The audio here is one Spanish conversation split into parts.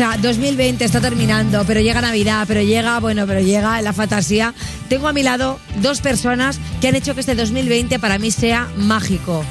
Sea, 2020 está terminando, pero llega Navidad, pero llega, bueno, pero llega la fantasía. Tengo a mi lado dos personas que han hecho que este 2020 para mí sea mágico.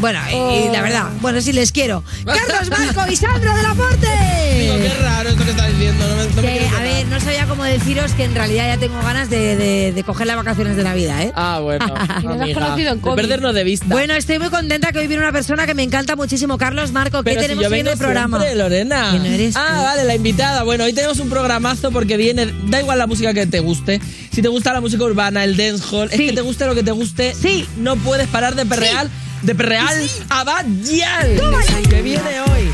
Bueno, y, y la verdad, bueno, sí les quiero. Carlos Marco y Sandra de la Digo, qué Porte. raro esto que está diciendo. No me, no me Que, quiero a ver, no sabía cómo deciros que en realidad ya tengo ganas de, de- de coger las vacaciones de Navidad, ¿eh? Ah, bueno. Y nos has conocido en De COVID. perdernos de vista. Bueno, estoy muy contenta que hoy viene una persona que me encanta muchísimo. Carlos Marco, ¿qué Pero si tenemos yo hoy en el programa? siempre, Lorena. Que no eres ah, tú. vale, la invitada. Bueno, hoy tenemos un programazo porque viene, da igual la música que te guste. Si te gusta la música urbana, el dancehall, es Sí. que te guste lo que te guste, Sí. no puedes parar de perreal, de perreal a Bad Gyal, que viene hoy.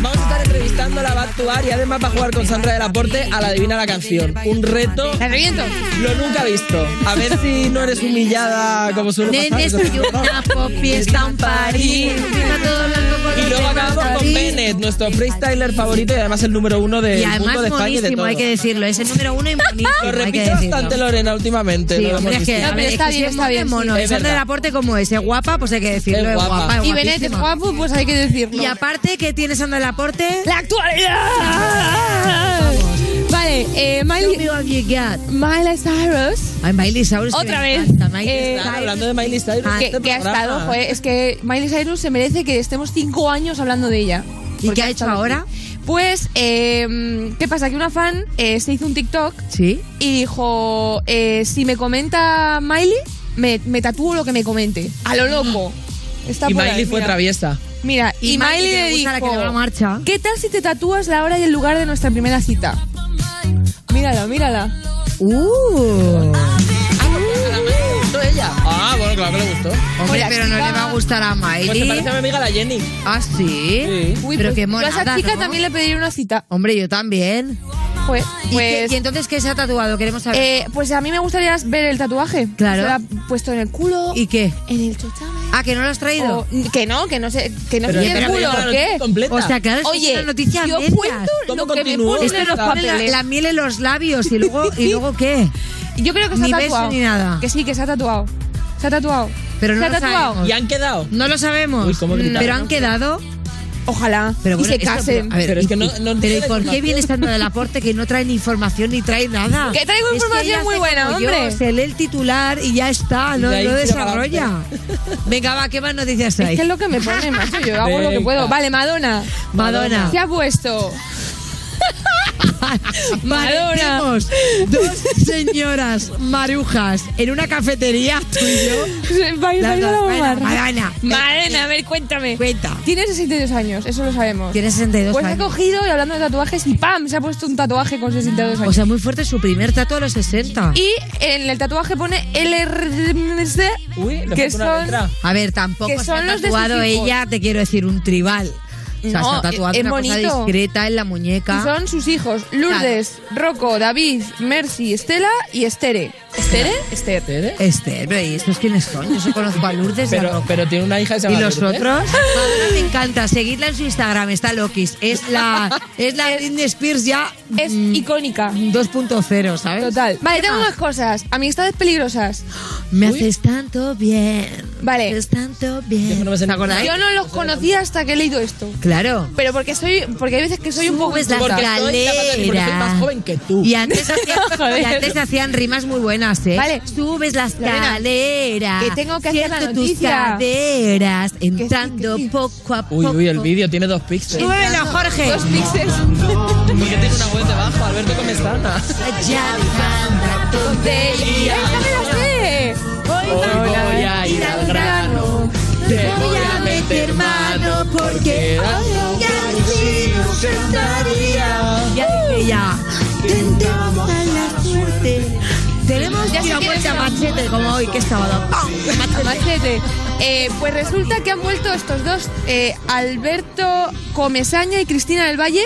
Vamos a estar entrevistando a la Bad Tuar y además va a jugar con Sandra del Aporte a la Adivina la Canción. Un reto ¿La reviento? lo nunca visto. A ver si no eres humillada como suele pasar. Nene, soy una pop fiesta París. Y luego acabamos con. Bennett, nuestro freestyler favorito y además el número uno del Y además mundo de España y de todo. hay que decirlo. Es el número uno y monísimo, Lo repite bastante Lorena últimamente. Sí, hombre, es que, No, ver, pero es está bien, está mono, bien, mono. es Sandra verdad. del Aporte como es, es guapa, pues hay que decirlo, Es es guapa. guapa. es Y Benet es guapo, pues hay que decirlo. Y aparte, ¿qué tiene Sandra del Aporte? ¡La actualidad! Vale, eh, me Miley, what you got. Miley Cyrus, Ay, Miley Cyrus. que Otra vez. encanta, Miley Eh, Cyrus. hablando de Miley Cyrus. Ah, que, este que ha estado, joder, es que Miley Cyrus se merece que estemos cinco años hablando de ella. ¿Y qué ha hecho ahora? aquí. Pues, eh, ¿qué pasa? Que una fan eh, se hizo un TikTok Sí. y dijo, eh, si me comenta Miley, me, me tatúo lo que me comente. A lo loco. Está Y por Miley ahí, fue mira. traviesa. Mira, y, Miley le le gusta la que le va a dijo, marcha. ¿qué tal si te tatúas la hora y el lugar de nuestra primera cita? Mírala, mírala. Uh. ¿Gustó ella? Ah, bueno, claro que le gustó. Hombre, pero no chica- le va a gustar a Pues se Miley. parece a mi amiga la Jenny. Ah, sí. Sí. Uy, pero pues qué yo monada, a esa chica ¿no? también le pediría una cita. Hombre, yo también. Pues, ¿Y, qué- y entonces qué se ha tatuado? Queremos saber. eh, pues a mí me gustaría ver el tatuaje. Claro. Se lo ha puesto en el culo, ¿Y qué? en el chochame. Ah, que no lo has traído. O- que no, que no sé, que no sé en el culo, pero ¿o la qué? completa. O sea, claro, es que Oye, es una noticia yo medias. cuento ¿Cómo lo que me ponen Esto en los nos pone la, papeles. la miel en los labios y luego, ¿y luego qué? Yo creo que se Ni ha beso tatuado. ni nada. Que sí, que se ha tatuado. Se ha tatuado. Pero no se ha lo tatuado. sabemos. ¿Y han quedado? No lo sabemos. Uy, cómo gritaron. pero han quedado. Ojalá. Pero y bueno, se esto- casen. a ver, Pero es y- que no- no pero ¿y por qué viene estando del aporte que no trae ni información ni trae nada? Que traigo Es información muy buena, yo, hombre. se lee el titular y ya está, no, no desarrolla. Venga, va, ¿qué más noticias hay? Es que es lo que me pone, macho. Yo hago lo que puedo. Vale, Madonna. Madonna. Se ha puesto. Madonna. Parecemos dos señoras marujas en una cafetería, tú y yo. Las dos. Madonna. Madonna, a ver, cuéntame. Cuenta. Tiene 62 años, eso lo sabemos. Tiene 62 Pues ha años. cogido y hablando de tatuajes y ¡pam! Se ha puesto un tatuaje con 62 años. O sea, muy fuerte su primer tatu a los 60. y en el tatuaje pone LRMC, Uy, que son... A ver, tampoco Que se son ha los de sus tatuado hijos. ella, te quiero decir, un tribal. O sea, No, se ha tatuado es una cosa bonito. discreta en la muñeca. Son sus hijos, Lourdes, Rocco, David, Mercy, Estela y Estere. ¿Estere? Esther. ¿Tere? Este, pero ¿y estos quiénes son? Yo solo conozco a Lourdes y a Pero, tiene una hija que se ¿Y llama los Lourdes. otros? Madonna me encanta. Seguidla en su Instagram, está Lokis. Es la, es la Britney Spears ya Es mm, icónica. 2.0, ¿sabes? Total. Vale, ¿Qué tengo más? más cosas. Amistades peligrosas. Me Uy. haces tanto bien. Vale. Me haces tanto Yo bien. no me sé ¿Te acordáis? Yo no los conocía hasta que he leído esto. Claro. Pero porque soy, porque hay veces que soy un poco Subes la. Porque soy, porque soy escalera. más joven que tú. Y antes, hacían, Joder. y antes hacían rimas muy buenas, ¿eh? Vale. Subes la Lorena, que tengo que hacer la siento tus noticia. caderas, entrando sí. poco a poco. Uy, uy, el vídeo tiene dos píxeles. Súbelo, Jorge. Dos píxeles. Porque tiene una web debajo, Alberto Comestana. Ya tontería. ¡Esta me la sé! Hoy voy a ir al grano. Te voy a meter mano porque ya sí nos sentaría. Ya ya. Tentamos a la suerte. Tenemos Ya que ir sé a quiénes muerte a machete como hoy, que es sábado. ¡Pam! Machete. Machete. Eh, pues resulta que han vuelto estos dos, eh, Alberto Comesaña y Cristina del Valle,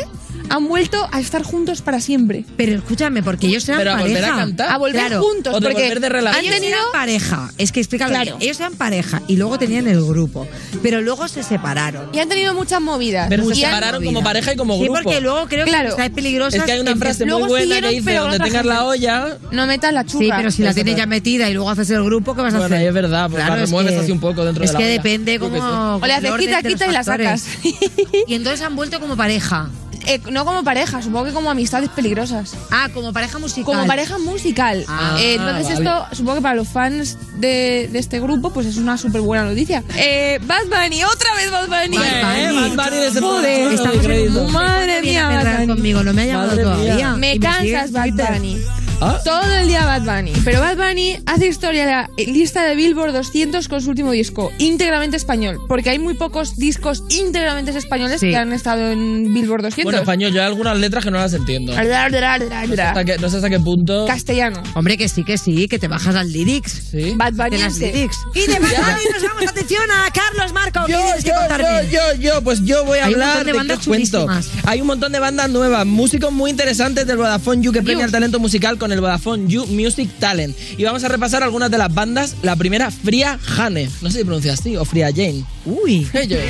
han vuelto a estar juntos para siempre. Pero escúchame, porque ellos eran Pero a pareja. volver a cantar. A volver Claro. juntos. O de porque volver de relación. han tenido... pareja. Es que explícalo Claro. Ellos eran pareja y luego tenían el grupo. Pero luego se separaron. Y han tenido muchas movidas. Pero se Y han- separaron como pareja y como Sí, grupo. porque luego creo Claro. que está peligrosa. Es que hay una frase muy buena siguieron, que dice, donde tengas gente". la olla... No metas la churra. Sí, pero si la tienes es. ya metida y luego haces el grupo, ¿qué vas a Bueno, hacer? es verdad, pues la es remueves que- así un poco dentro es de la que olla. depende cómo... O le haces quita, quita y la sacas. Y entonces han vuelto como pareja. Eh, no como pareja, supongo que como amistades peligrosas. Ah, como pareja musical. Como pareja musical. Ah, Eh, entonces vale. esto, supongo que para los fans de, de este grupo, pues es una súper buena noticia. Eh, Bad Bunny, otra vez Bad Bunny. Bad Eh, Bunny. Bad Bunny es el Joder, Estamos en Madre mía, Bad Bunny. conmigo, no me ha llamado Madre todavía. mía. Me cansas, Bad. Bunny. Ah. Todo el día Bad Bunny. Pero Bad Bunny hace historia en la lista de Billboard 200 con su último disco, íntegramente español. Porque hay muy pocos discos íntegramente españoles Sí. que han estado en Billboard 200. Bueno, español, yo hay algunas letras que no las entiendo. No sé hasta qué, no sé hasta qué punto. Castellano. Hombre, que sí, que sí, que te bajas al lyrics. Sí. Bad De Bunny. las lyrics. Y de Bad Bunny nos vamos, atención a Carlos Marco. ¿Qué Yo, yo, yo, yo, yo, pues yo voy a Hay hablar de os cuento. Hay un montón de bandas nuevas, músicos muy interesantes del Vodafone You que premia el talento musical con el Vodafone You Music Talent. Y vamos a repasar algunas de las bandas. La primera, Fria Jane. No sé si pronuncia así, o Fria Jane. Uy. Fria Jane,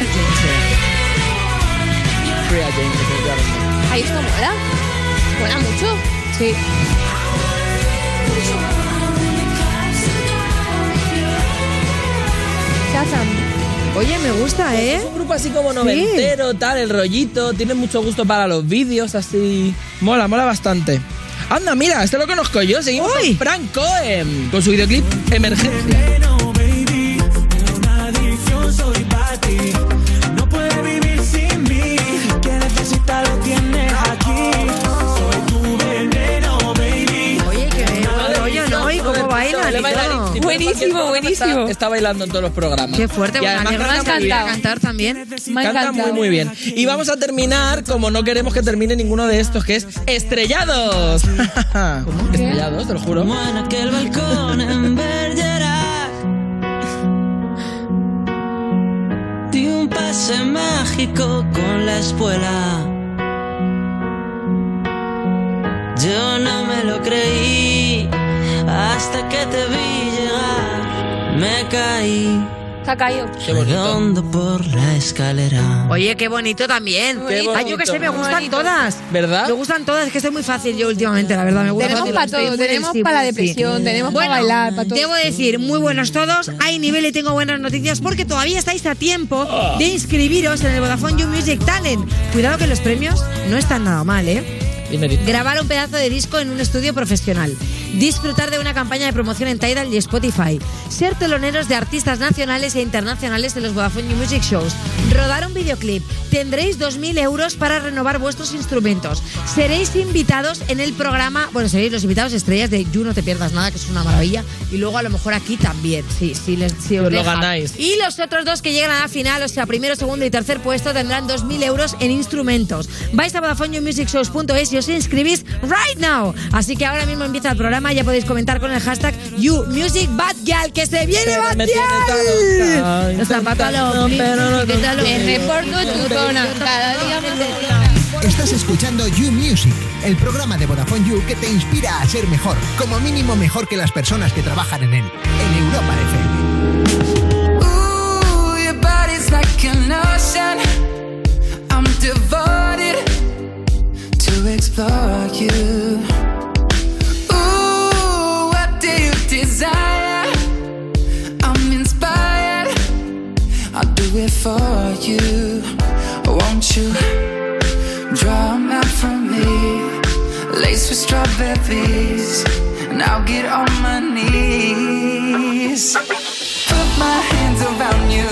definitivamente. Ahí esto mola. Mola mucho. Sí. Shazam. Oye, me gusta, ¿eh? Es un grupo así como noventero, tal, el rollito. Tiene mucho gusto para los vídeos, así. Mola, mola bastante. Anda, mira, este lo conozco yo. Seguimos Uy. con Frank Cohen, con su videoclip Emergencia. Veneno, baby, una adicción soy para ti. No puedes vivir sin mí. Que necesitas lo tienes aquí. Bailan y todo. Buenísimo, buenísimo. Está, está bailando en todos los programas. Qué fuerte, Y bueno, además canta muy bien. cantar también. Me ha Canta encantado. muy muy bien. Y vamos a terminar como no queremos que termine ninguno de estos, que es Estrellados. Estrellados, te lo juro. Como en aquel balcón en Bergerac. Di un pase mágico con la espuela. Yo no me lo creí Me caí Se ha caído. Qué bonito. redondo por la escalera. Oye, qué bonito también. Qué Ay, yo que sé, me gustan Bonito. todas. ¿Verdad? Me gustan todas, es que estoy muy fácil yo últimamente, la verdad. Me gusta Tenemos para todo. Tenemos para la sí. depresión, tenemos Bueno, para bailar, para todo. Debo decir, muy buenos todos. Hay nivel y tengo buenas noticias porque todavía estáis a tiempo de inscribiros en el Vodafone You Music Talent. Cuidado que los premios no están nada mal, ¿eh? Grabar un pedazo de disco en un estudio profesional. Disfrutar de una campaña de promoción en Tidal y Spotify. Ser teloneros de artistas nacionales e internacionales en los Vodafone Music Shows. Rodar un videoclip. Tendréis 2.000 euros para renovar vuestros instrumentos. Seréis invitados en el programa. Bueno, seréis los invitados estrellas de You No Te Pierdas Nada, que es una maravilla. Y luego a lo mejor aquí también. Sí, sí, les, si os lo ganáis. Y los otros dos que llegan a la final, o sea, primero, segundo y tercer puesto, tendrán 2.000 euros en instrumentos. Vais a VodafoneYouMusicShows.es y os inscribís right now. Así que ahora mismo empieza el programa, ya podéis comentar con el hashtag YouMusicBadGirl, que se viene Pero me tiene tan Badgirl. loca, Los zapatos a los intentando, pero no ¿qué tal los- Me reporto en tu zona. Cada día me Estás escuchando You Music, el programa de Vodafone You que te inspira a ser mejor, como mínimo mejor que las personas que trabajan en él, en Europa FM. Ooh, your body's like an ocean. I'm devoted to explore you. Ooh, what do you desire? I'm inspired. I'll do it for you. Won't you draw 'em out from me? Laced with and I'll get on my knees. Put my hands around you.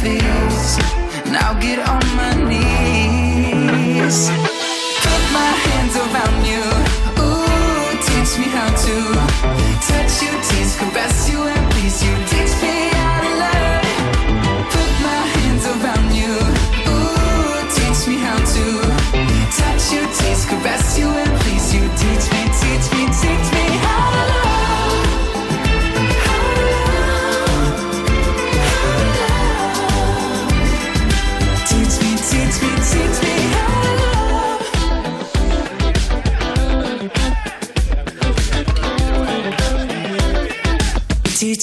feels. Now get on my knees. Put my hands around you. Ooh, teach me how to Touch you, tease, caress you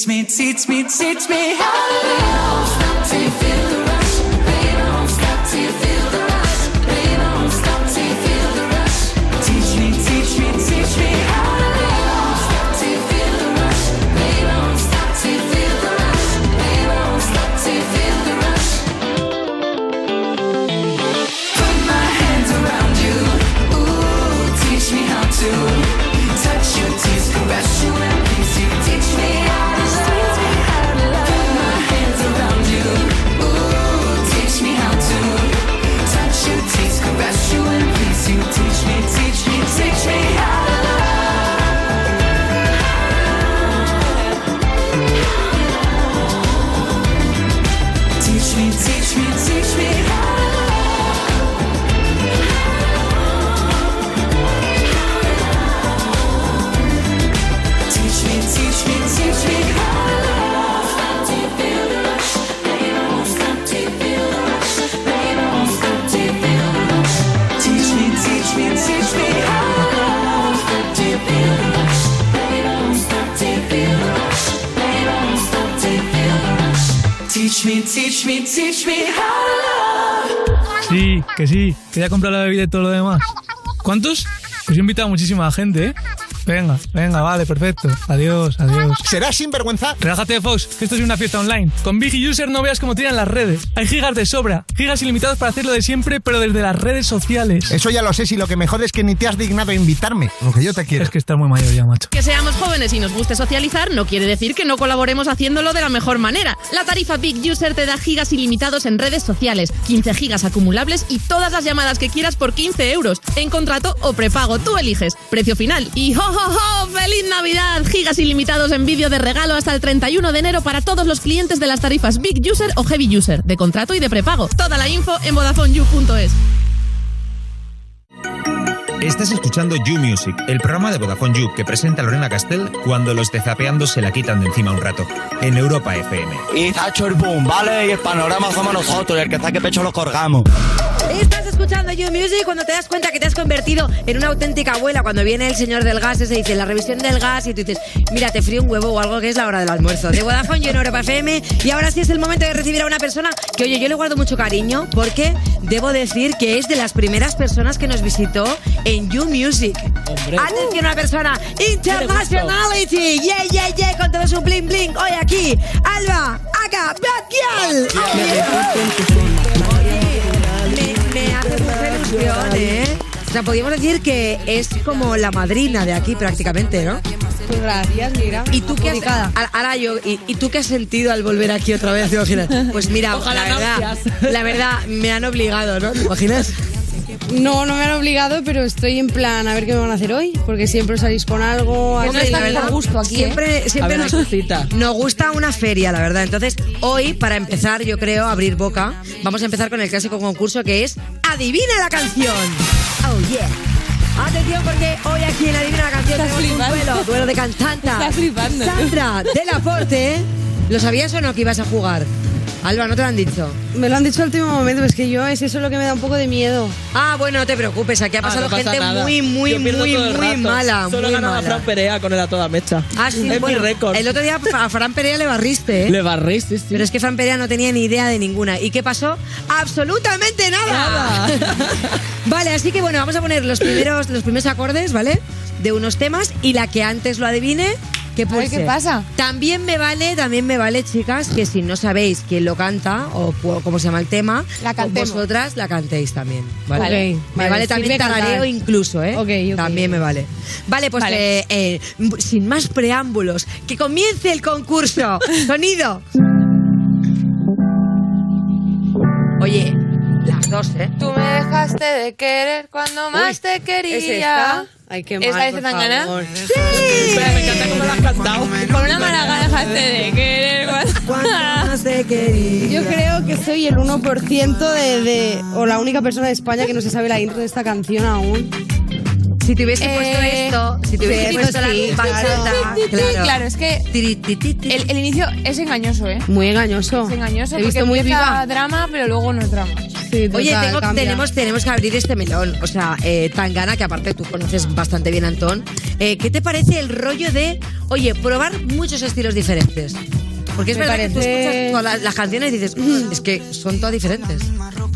me, teach me, teach me how to live. Sí. Quería comprar la bebida y todo lo demás. ¿Cuántos? Pues he invitado a muchísima gente, ¿eh? Venga, venga, vale, perfecto. Adiós, adiós. ¿Serás sinvergüenza? Relájate, Fox, que esto es una fiesta online. Con Big User no veas cómo tiran las redes. Hay gigas de sobra, gigas ilimitados para hacerlo de siempre, pero desde las redes sociales. Eso ya lo sé, si lo que me jode es que ni te has dignado a invitarme. Lo que yo te quiero. Es que estás muy mayor ya, macho. Que seamos jóvenes y nos guste socializar no quiere decir que no colaboremos haciéndolo de la mejor manera. La tarifa Big User te da gigas ilimitados en redes sociales, 15 gigas acumulables y todas las llamadas que quieras por 15 euros, en contrato o prepago. Tú eliges. Precio final. Y ¡ho, ¡Feliz Navidad! Gigas ilimitados en vídeo de regalo hasta el 31 de enero para todos los clientes de las tarifas Big User o Heavy User, de contrato y de prepago. Toda la info en VodafoneYou.es. Estás escuchando You Music, el programa de Vodafone You que presenta Lorena Castell cuando los de Zapeando se la quitan de encima un rato, en Europa FM. Y está hecho el boom, ¿vale? Y el panorama somos nosotros, y el que saque pecho lo colgamos. Estás escuchando You Music cuando te das cuenta que te has convertido en una auténtica abuela. Cuando viene el señor del gas, se dice la revisión del gas y tú dices, mira, te frío un huevo o algo que es la hora del almuerzo. De Vodafone, yo en Europa FM. Y ahora sí es el momento de recibir a una persona que, oye, yo le guardo mucho cariño porque debo decir que es de las primeras personas que nos visitó en You Music. Hombre. Atención, una persona internationality. Yeah, yeah, yeah, con todo su bling bling. Hoy aquí, Alba, Aga, Bad Girl. Me, me hace mucha ilusión, ¿eh? O sea, podríamos decir que es como la madrina de aquí prácticamente, ¿no? Pues gracias, mira. ¿Y tú qué has, ahora yo, ¿y, y tú qué has sentido al volver aquí otra vez? ¿Te imaginas? Pues mira, Ojalá la verdad, la verdad, me han obligado, ¿no? ¿Te imaginas? No, no me han obligado, pero estoy en plan a ver qué me van a hacer hoy, porque siempre salís con algo. Hombre, la está verdad, por gusto aquí, ¿eh? Siempre, ver, nos, gusta una feria, la verdad. Entonces, hoy, para empezar, yo creo, a abrir boca, vamos a empezar con el clásico concurso que es Adivina la canción. Oh, yeah. Atención porque hoy aquí en Adivina la canción Estás tenemos un flipando. duelo, duelo de cantanta. Estás flipando. Sandra del Aporte. ¿Lo sabías o no que ibas a jugar? Alba, ¿no te lo han dicho? Me lo han dicho al último momento, es que yo es eso lo que me da un poco de miedo. Ah, bueno, no te preocupes, aquí ha Ah, pasado no gente nada. muy, muy, muy, muy mala. Solo muy ganaba mala. Fran Perea con el a toda mecha. Ah, sí, es bueno, mi récord. El otro día a Fran Perea le barriste, ¿eh? Le barréis, sí, sí. Pero es que Fran Perea no tenía ni idea de ninguna. ¿Y qué pasó? ¡Absolutamente nada! Nada. vale, así que bueno, vamos a poner los primeros, los primeros acordes, ¿vale? De unos temas y la que antes lo adivine, ver. ¿qué pasa? También me vale, también me vale, chicas, que si no sabéis quién lo canta o cómo se llama el tema, La cantemos. vosotras la cantéis también. ¿vale? Me Vale, también tarareo incluso, ¿eh? Ok, ok. También me vale. Vale, pues Vale. eh, eh, sin más preámbulos, que comience el concurso. Sonido. Oye, las dos, ¿eh? Tú me dejaste de querer cuando más te quería. ¿Es esta? Ay, qué ¿Esa mal, es por Zetangana? favor. Espera, me encanta cómo lo has cantado. Con una mala gana dejaste de querer. Yo creo que soy el 1% de, de- o la única persona de España que no se sabe la intro de esta canción aún. Si te hubiese Eh, puesto esto, si te hubiese sí, puesto sí, la bachata, claro. claro. es que el, el inicio es engañoso, ¿eh? Muy engañoso. Es engañoso he visto porque muy viva. drama, pero luego no es drama. Sí, Oye, tengo- tenemos, tenemos que abrir este melón. O sea, eh, Tangana, que aparte tú conoces bastante bien, Antón. eh, ¿Qué te parece el rollo de, oye, probar muchos estilos diferentes? Porque es Me verdad que tú parece- escuchas todas las, las canciones y dices, "Mm, es que son todas diferentes.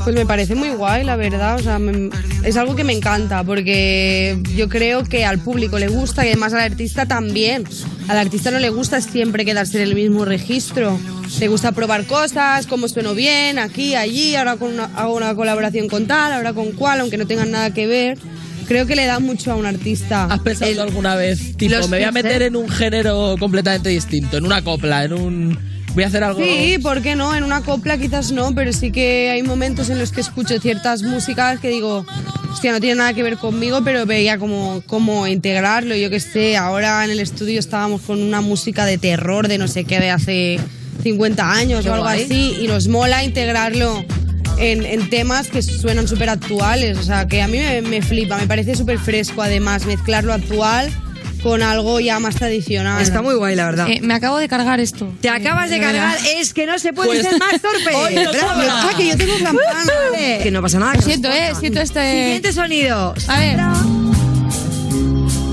Pues me parece muy guay, la verdad. O sea, me- es algo que me encanta porque yo creo que al público le gusta y además al artista también. Al artista no le gusta siempre quedarse en el mismo registro. Le gusta probar cosas, cómo sueno bien, aquí, allí, ahora con una- hago una colaboración con tal, ahora con cual, aunque no tengan nada que ver. Creo que le da mucho a un artista. ¿Has pensado alguna vez, tipo, me voy a meter en un género completamente distinto, en una copla, en un... Voy a hacer algo... Sí, ¿por qué no? En una copla quizás no, pero sí que hay momentos en los que escucho ciertas músicas que digo, hostia, no tiene nada que ver conmigo, pero veía como cómo integrarlo. Yo qué sé, ahora en el estudio estábamos con una música de terror de no sé qué de hace 50 años o algo guay. así, y nos mola integrarlo. En, en temas que suenan súper actuales, o sea, que a mí me, me flipa, me parece súper fresco además mezclar lo actual con algo ya más tradicional. Está muy guay, la verdad. Eh, me acabo de cargar esto. Te acabas de cargar, es que no se puede Pues- ser más torpe. Hoy no. Ah, que yo tengo campana. que no pasa nada. Lo siento, eh, siento este... Siguiente sonido. A ver.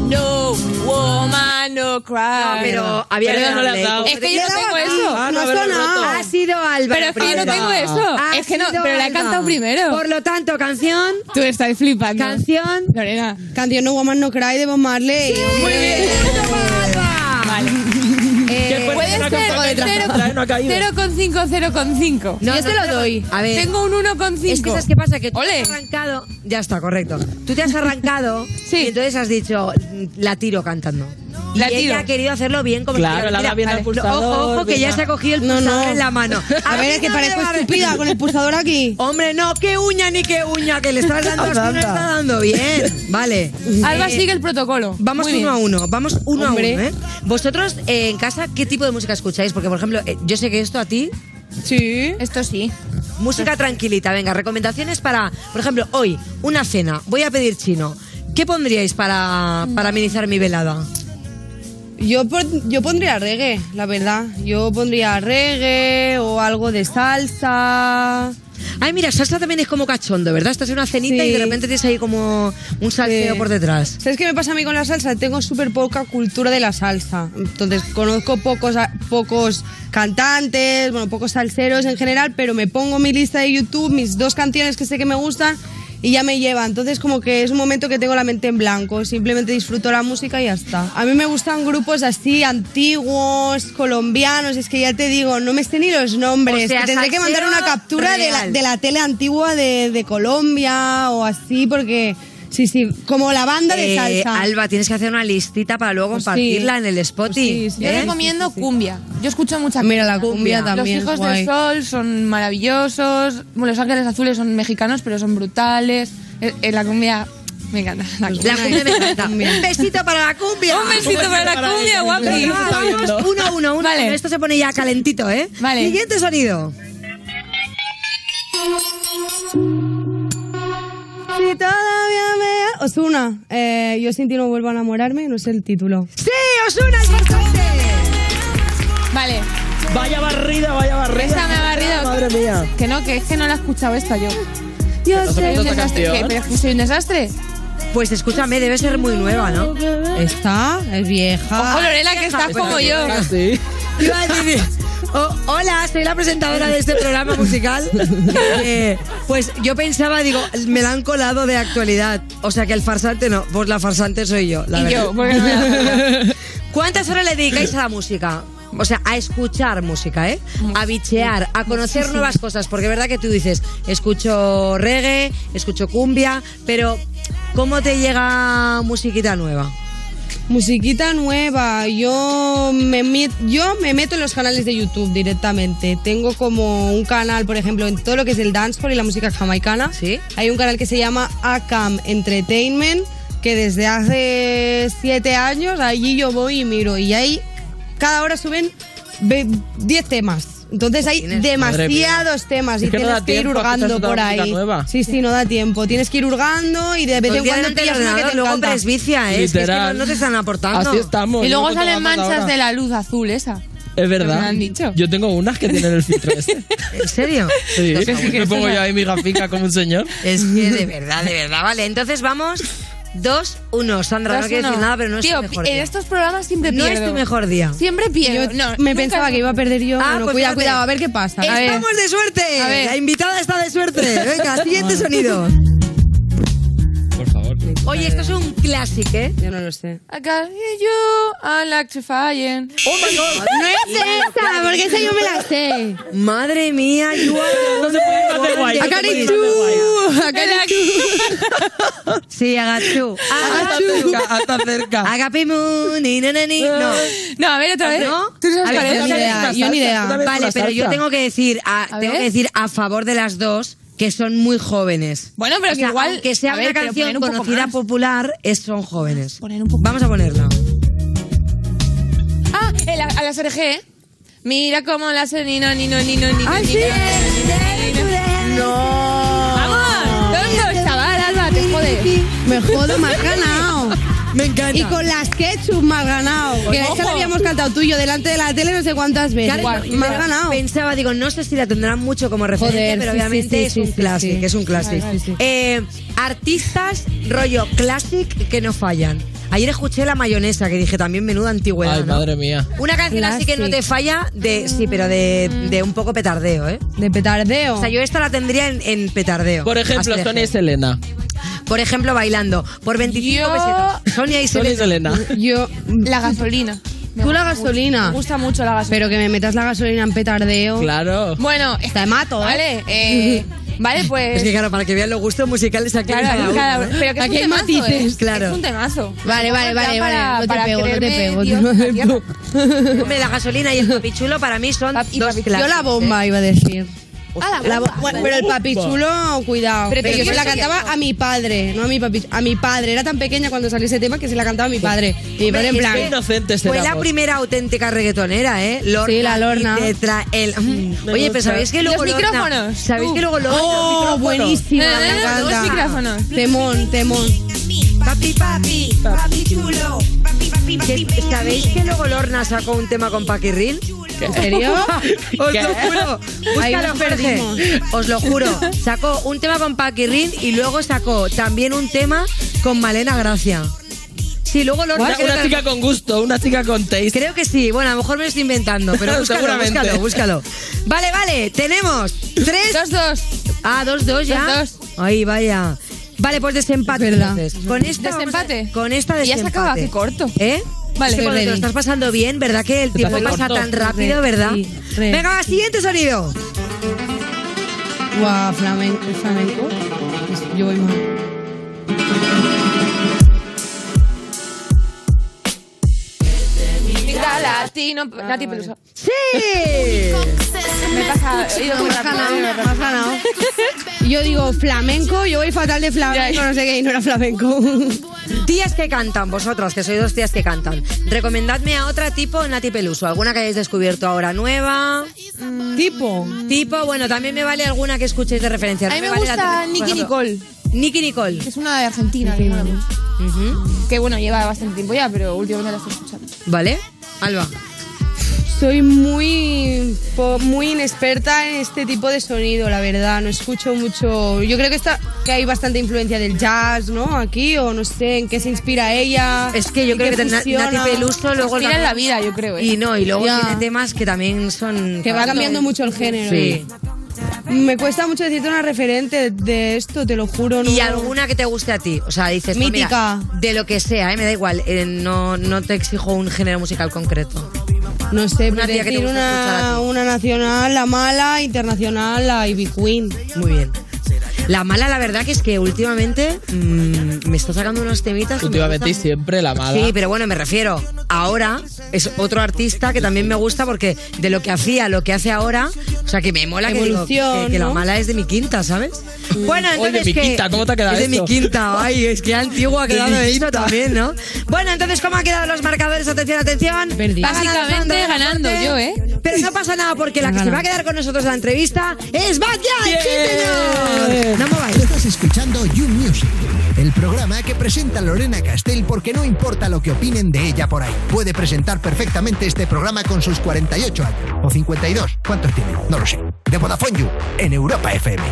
No woman, no cry. No, pero había que no dado. Es que yo no tengo eso. Ah, no ha suena. sonado. Ha sido Alba. Pero es que yo no tengo eso. Ha Es que no, pero la he cantado primero. Por lo tanto, canción. Tú estás flipando. Canción. Lorena. Canción No Woman No Cry de Bob Marley. Muy bien. Vale. ¿Qué puede ser una ser campana que cero- trae? No ha caído. 0,5, 0,5. No, Yo no, te lo no, doy. a ver. Tengo un 1,5. Es que ¿sabes qué pasa? Que tú te Ole. has arrancado. Ya está, correcto. Tú te has arrancado Sí. y entonces has dicho, "Mm, la tiro cantando. Y La ella ha querido hacerlo bien como Claro, bien no, pulsador, Ojo, ojo, que ya se ha cogido el pulsador no. en la mano. A ver, es que no parezco estúpida con el pulsador aquí. Hombre, no, qué uña ni qué uña, que le estás dando así, no le está dando bien. Vale. Alba Eh, sigue el protocolo. Vamos Muy uno bien. a uno, vamos uno Hombre. a uno, ¿eh? Vosotros eh, en casa, ¿qué tipo de música escucháis? Porque, por ejemplo, eh, yo sé que esto a ti, Sí. Esto sí. música tranquilita. Venga, recomendaciones para, por ejemplo, hoy, una cena, voy a pedir chino. ¿Qué pondríais para, para amenizar mi velada? Yo, yo pondría reggae, la verdad. Yo pondría reggae o algo de salsa. Ay, mira, salsa también es como cachondo, ¿verdad? Estás en una cenita Sí. y de repente tienes ahí como un salseo Sí. por detrás. ¿Sabes qué me pasa a mí con la salsa? Tengo súper poca cultura de la salsa. Entonces, conozco pocos, pocos cantantes, bueno, pocos salseros en general, pero me pongo mi lista de YouTube, mis dos canciones que sé que me gustan y ya me lleva. Entonces, como que es un momento que tengo la mente en blanco. Simplemente disfruto la música y ya está. A mí me gustan grupos así, antiguos, colombianos. Es que ya te digo, no me sé ni los nombres. O sea, Te tendré que mandar una captura de la, de la tele antigua de, de Colombia o así, porque... Sí, sí, como la banda de Eh, salsa. Alba, tienes que hacer una listita para luego Pues sí. compartirla en el Spotify. Pues sí, sí. Yo ¿eh? recomiendo cumbia. Yo escucho mucha Mira, la Cumbia. cumbia también. Los hijos guay. del sol son maravillosos. Bueno, Los ángeles azules son mexicanos, pero son brutales. Eh, eh, la cumbia me encanta. La cumbia. La cumbia me encanta. Cumbia. Un besito para la cumbia. Un besito para la cumbia, guapi. Vamos, uno uno, uno. Vale. Esto se pone ya calentito, ¿eh? Vale. Siguiente sonido. Si todavía me... Osuna, eh, yo sin ti no vuelvo a enamorarme, no sé el título. ¡Sí, Osuna, el farsante! Vale. Vaya barrida, vaya barrida. Esta me ha barrido. Madre mía. Que no, que es que no la he escuchado esta yo. Yo ¿No Soy un desastre. ¿Qué? ¿Pero es que soy un desastre? Pues escúchame, debe ser muy nueva, ¿no? Esta es vieja. Ojo, Lorena, que estás como yo. Casi. Iba a decir, oh, hola, soy la presentadora de este programa musical. Eh, pues yo pensaba, digo, me la han colado de actualidad. O sea que el farsante no, pues la farsante soy yo, la Y verdad. yo, porque no me la ¿Cuántas horas le dedicáis a la música? O sea, a escuchar música, ¿eh? A bichear, a conocer nuevas cosas. Porque es verdad que tú dices, escucho reggae, escucho cumbia, pero ¿cómo te llega musiquita nueva? Musiquita nueva. Yo me, met- yo me meto en los canales de YouTube directamente. Tengo como un canal, por ejemplo, en todo lo que es el dancehall y la música jamaicana. ¿Sí? Hay un canal que se llama ACAM Entertainment, que desde hace siete años allí yo voy y miro. Y ahí cada hora suben ve- 10 temas. Entonces hay demasiados temas y Es que no tienes da que ir hurgando por ahí. nueva. Sí, sí, no da tiempo. Tienes que ir hurgando y de vez en cuando pillas una que te luego encanta. presbicia, ¿eh? Es que, es que no, Literal. no te están aportando. Así estamos. Y luego salen manchas ahora. de la luz azul esa. Es verdad. Me han dicho. Yo tengo unas que tienen el filtro este. ¿En serio? Sí, que me pongo yo ahí mi gafica como un señor. Es que de verdad, de verdad. Vale, entonces vamos 2-1. Sandra, no Dos, quiero uno. decir nada, pero no es Tío, tu mejor en día. estos programas siempre No pierdo. es tu mejor día. Siempre pierdo. Yo No, me nunca- pensaba que iba a perder yo. Ah, bueno, pues cuidado, fíjate. cuidado, a ver qué pasa. A ver. ¡Estamos de suerte! A ver. La invitada está de suerte. Venga, siguiente sonido. Oye, esto es un clásico, ¿eh? Yo no lo sé. I got you, I like to fire. ¡Oh, my God! No es esa, porque esa yo me la sé. Madre mía, you are the No se puede más de guay. I got it too. I got it too. Sí, Agachu. Hasta cerca, hasta cerca. Agapimu, ni na, na, ni. No. No, a ver otra vez. ¿No? ¿Tú sabes cuál es? yo ni idea, yo ni idea. Vale, pero yo tengo que decir tengo que decir a favor de las dos que son muy jóvenes. Bueno, pero O que sea, igual. aunque sea ver, una canción un conocida más. popular, es, son jóvenes. Poner un poco Vamos a ponerla. Ah, el- a las RG. ¿eh? Mira cómo la hace Nino, Nino, Nino, Nino. ¡Ay, sí! ¡No! ¡Vamos! ¡Tonto, chaval, Alba! ¡Te jodes! Me jodo, me has ganado. Me encanta. Y con las ketchup me has ganado. Que Ojo. esa la habíamos cantado tú y yo delante de la tele no sé cuántas veces. Claro, me has ganado. Pensaba, digo, no sé si la tendrán mucho como referente, Joder, pero sí, obviamente sí, es sí, un sí. es un sí. Eh, artistas rollo classic que no fallan. Ayer escuché la mayonesa que dije también menuda antigüedad. Ay, ¿no? madre mía. Una canción así que no te Classic. falla de sí, pero de, de un poco petardeo, ¿eh? De petardeo. O sea, yo esta la tendría en, en petardeo. Por ejemplo, Sonia y. Selena. Por ejemplo, bailando. Por 25 Yo- pesetas. Sonia y Sonia y Selena. Selena. Yo. La gasolina. Me Tú la mucho. gasolina. Me gusta mucho la gasolina. Pero que me metas la gasolina en petardeo. Claro. Bueno, Te mato, ¿eh? vale, eh, vale, pues. Es que claro, para que vean los gustos musicales aquí Claro, en cada uno, ¿eh? pero que es Aquí un hay temazo, matices, ¿eh? claro. Es un temazo. Vale, vale, vale, ya vale. para- No te para pego, no te creerme pego. Dios no en te la tierra. pego. Hombre, la gasolina y el papichulo para mí son Papi- dos. Yo la ¿eh? bomba iba a decir. Ah, la La bueno, pero el papi chulo, cuidado. Pero Pero, que se la cantaba a mi padre, no a mi papi. A mi padre. Era tan pequeña cuando salió ese tema que se la cantaba a mi padre. Y mi padre en plan. Inocentes Fue la primera auténtica reggaetonera, ¿eh? Lorna, Sí, la Lorna. y Tetra, el... Mm. Oye, pero ¿sabéis que Los luego Lorna- micrófonos. ¿Sabéis que luego Lorna... Oh, buenísima, Eh, dos micrófonos. Temón, temón. Papi, papi, papi chulo. Que- ¿Sabéis que luego Lorna sacó un tema con Paquirrin? ¿En serio? Os lo juro. Ahí nos perdimos. Os lo juro. Sacó un tema con Paquirrin y luego sacó también un tema con Malena Gracia. Sí, luego Lorna... Una, una chica con gusto, una chica con taste. Creo que sí. Bueno, a lo mejor me lo estoy inventando, pero búscalo, Seguramente. búscalo, búscalo. Vale, vale. Tenemos tres... Dos, dos. Ah, dos, dos ya. Dos, Ahí, vaya. Vale, pues desempate. Es verdad. entonces. Con esta Desempate. con esta Y ya se desempate. acaba, qué corto. ¿Eh? Vale, Es que cuando te lo estás pasando bien, ¿verdad que el tiempo pasa corto. tan rápido, Re, verdad? sí, re. Venga, va, siguiente sonido. Guau, flamenco. flamenco. Yo voy mal. Mira, latino. Nati Peluso. ¡Sí! Me pasa. he ido muy Me has rápido, has ganado. Yo digo flamenco, yo voy fatal de flamenco, no sé qué, y no era flamenco. Tías que cantan, vosotras, que sois dos tías que cantan. Recomendadme a otra tipo Nati Peluso. ¿Alguna que hayáis descubierto ahora nueva? tipo. Tipo, bueno, también me vale alguna que escuchéis de referencia. A mí me gusta Nicky Nicole, Nicky Nicole. que es una de Argentina. que. Ujú. Que bueno, lleva bastante tiempo ya, pero últimamente la estoy escuchando. ¿Vale? Alba. Soy muy, muy inexperta en este tipo de sonido, la verdad. No escucho mucho. Yo creo que está, que hay bastante influencia del jazz, ¿no? Aquí, o no sé en qué se inspira ella. Es que yo creo que. Nati Peluso luego Inspira en la vida, yo creo. ¿eh? Y no, y luego Ya. tiene temas que también son... Que va cambiando mucho el género. Sí. Me cuesta mucho decirte una referente de esto, te lo juro. No. ¿Y alguna que te guste a ti? O sea, dices... pues mira, Mítica. de lo que sea, ¿eh? me da igual. eh, no, no te exijo un género musical concreto. No sé, Una que te decir a una, una nacional, la mala, internacional, la Ivy Queen. Muy bien. La mala, la verdad, que es que últimamente mm, me está sacando unos temitas. Últimamente y siempre la mala. Sí, pero bueno, me refiero. Ahora es otro artista que también me gusta porque de lo que hacía lo que hace ahora, o sea, que me mola que, digo, Evolución, que, que la mala es de mi quinta, ¿sabes? Bueno, Uy, entonces de mi que- quinta, ¿cómo te ha quedado Es de mi quinta, ay, es que antiguo ha quedado esto quinta. también, ¿no? Bueno, entonces, ¿cómo han quedado los marcadores? Atención, atención. Ganando Básicamente ganando yo, ¿eh? Pero no pasa nada porque la que se va a quedar con nosotros en la entrevista es Batia. Bien. No mováis. Estás escuchando You Music, el programa que presenta Lorena Castell porque no importa lo que opinen de ella por ahí. Puede presentar perfectamente este programa con sus 48 años o 52. ¿Cuántos tiene? No lo sé. De Vodafone You en Europa FM.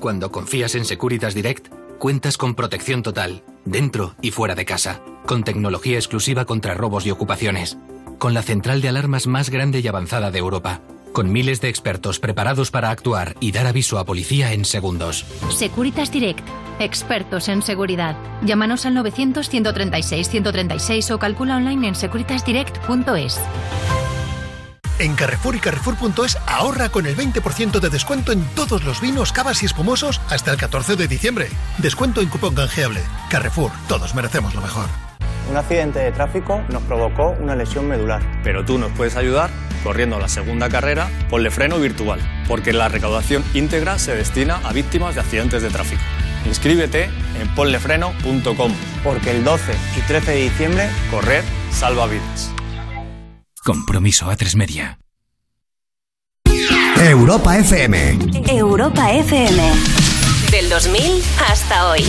Cuando confías en Securitas Direct, cuentas con protección total, dentro y fuera de casa, con tecnología exclusiva contra robos y ocupaciones, con la central de alarmas más grande y avanzada de Europa, con miles de expertos preparados para actuar y dar aviso a policía en segundos. Securitas Direct, expertos en seguridad. Llámanos al 900-136-136 o calcula online en securitasdirect.es. En Carrefour y Carrefour.es ahorra con el 20% de descuento en todos los vinos, cavas y espumosos hasta el 14 de diciembre. Descuento en cupón canjeable. Carrefour, todos merecemos lo mejor. Un accidente de tráfico nos provocó una lesión medular. Pero tú nos puedes ayudar corriendo la segunda carrera Ponle Freno Virtual, porque la recaudación íntegra se destina a víctimas de accidentes de tráfico. Inscríbete en ponlefreno.com. Porque el 12 y 13 de diciembre, correr salva vidas. Compromiso a tres media. Europa FM. Europa FM. Del 2000 hasta hoy.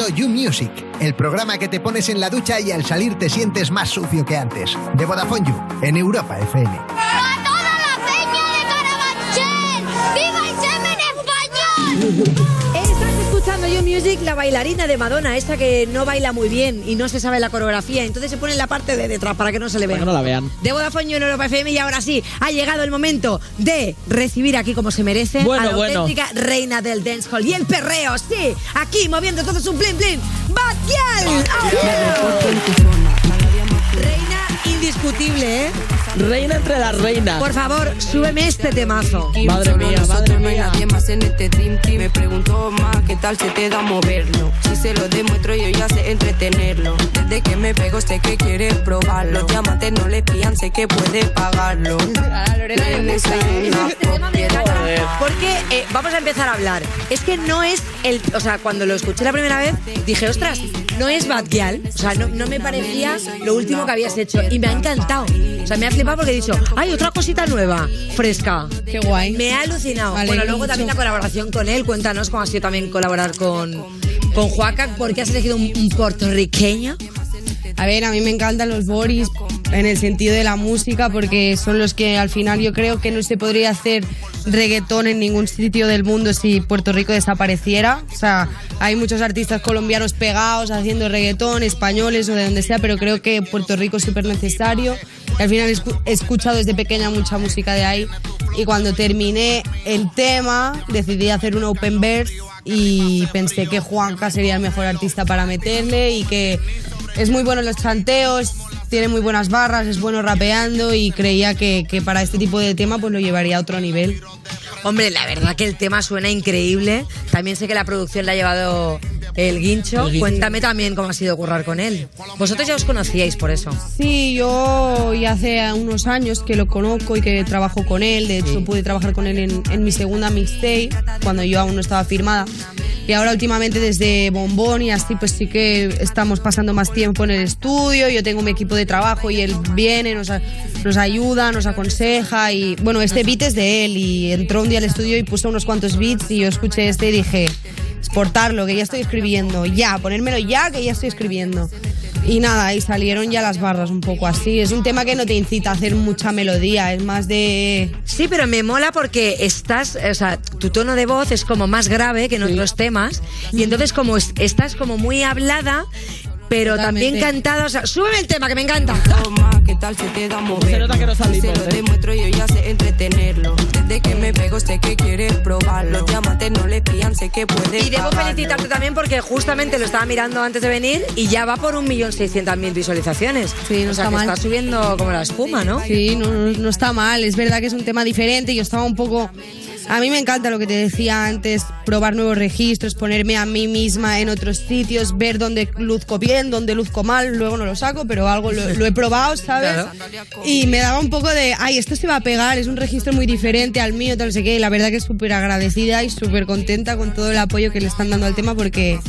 Escuchando You Music, el programa que te pones en la ducha y al salir te sientes más sucio que antes. De Vodafone You en Europa FM. ¡Viva el semen español! Estás escuchando You Music, la bailarina de Madonna, esa que no baila muy bien y no se sabe la coreografía, entonces se pone en la parte de detrás para que no se le vea. Para que no la vean. De Vodafone en Europa FM y ahora sí, ha llegado el momento de recibir aquí como se merece Bueno, a la bueno. auténtica reina del dancehall y el perreo, sí, aquí moviendo todo su blin blin, Bad Gyal. ¡Oh, yeah! Reina indiscutible, ¿eh? Reina entre las reinas. Por favor, súbeme este temazo. Madre mía, madre No hay mía. nadie más en este Dream Team. Me preguntó más qué tal se te da moverlo. Si se lo demuestro, yo ya sé entretenerlo. Desde que me pego, sé que quiere probarlo. Los diamantes no le pillan, sé que puede pagarlo. Propiedad. Porque eh, vamos a empezar a hablar. Es que no es el. O sea, cuando lo escuché la primera vez, dije, ostras, no es Bad. O sea, no, no me parecía lo último que habías hecho. Y me ha encantado. O sea, me ha flipado porque he dicho, ¡ay, otra cosita nueva! Fresca. Qué guay. Me ha alucinado. Vale, bueno, luego también la colaboración con él. Cuéntanos cómo ha sido también colaborar con, con Juaca. ¿Por qué has elegido un, un puertorriqueño? A ver, a mí me encantan los Boris en el sentido de la música, porque son los que al final yo creo que no se podría hacer reggaetón en ningún sitio del mundo si Puerto Rico desapareciera. O sea, hay muchos artistas colombianos pegados haciendo reggaetón, españoles o de donde sea, pero creo que Puerto Rico es súper necesario. Y al final he escuchado desde pequeña mucha música de ahí y cuando terminé el tema decidí hacer un open verse y pensé que Juanca sería el mejor artista para meterle y que es muy bueno en los chanteos, tiene muy buenas barras, es bueno rapeando y creía que, que para este tipo de tema pues lo llevaría a otro nivel. Hombre, la verdad que el tema suena increíble. También sé que la producción la ha llevado el Guincho. El Guincho. Cuéntame también cómo ha sido currar con él. Vosotros ya os conocíais por eso. Sí, yo ya hace unos años que lo conozco y que trabajo con él. De hecho, pude trabajar con él en, en mi segunda mixtape, cuando yo aún no estaba firmada. Y ahora últimamente desde Bombón y así, pues sí que estamos pasando más tiempo en el estudio. Yo tengo mi equipo de trabajo y él viene, nos, a- nos ayuda, nos aconseja. Y bueno, este beat es de él y entró un día al estudio y puso unos cuantos beats y yo escuché este y dije, exportarlo, que ya estoy escribiendo, ya, ponérmelo ya, que ya estoy escribiendo. Y nada, ahí salieron ya las barras un poco así. Es un tema que no te incita a hacer mucha melodía, es más de... Sí, pero me mola porque estás, o sea, tu tono de voz es como más grave que en otros temas y entonces como es- estás como muy hablada, pero también cantada, o sea, súbeme el tema que me encanta. Toma, ¿qué tal se te da mover? Se nota que no salimos, Se lo ¿eh? demuestro, yo ya sé entretenerlo. Desde que me pego, sé que quieres probarlo. Los diamantes no le pillan, sé que puedes Y debo felicitarte también porque justamente lo estaba mirando antes de venir y ya va por un millón seiscientas mil visualizaciones. Sí, no o sea, está que mal. está subiendo como la espuma, ¿no? Sí, no, no, no está mal. Es verdad que es un tema diferente. Yo estaba un poco. A mí me encanta lo que te decía antes, probar nuevos registros, ponerme a mí misma en otros sitios, ver dónde luzco bien, dónde luzco mal, luego no lo saco, pero algo lo, lo he probado, ¿sabes? Claro. Y me daba un poco de, ay, esto se va a pegar, es un registro muy diferente al mío, tal, no sé qué. Y la verdad que es súper agradecida y súper contenta con todo el apoyo que le están dando al tema porque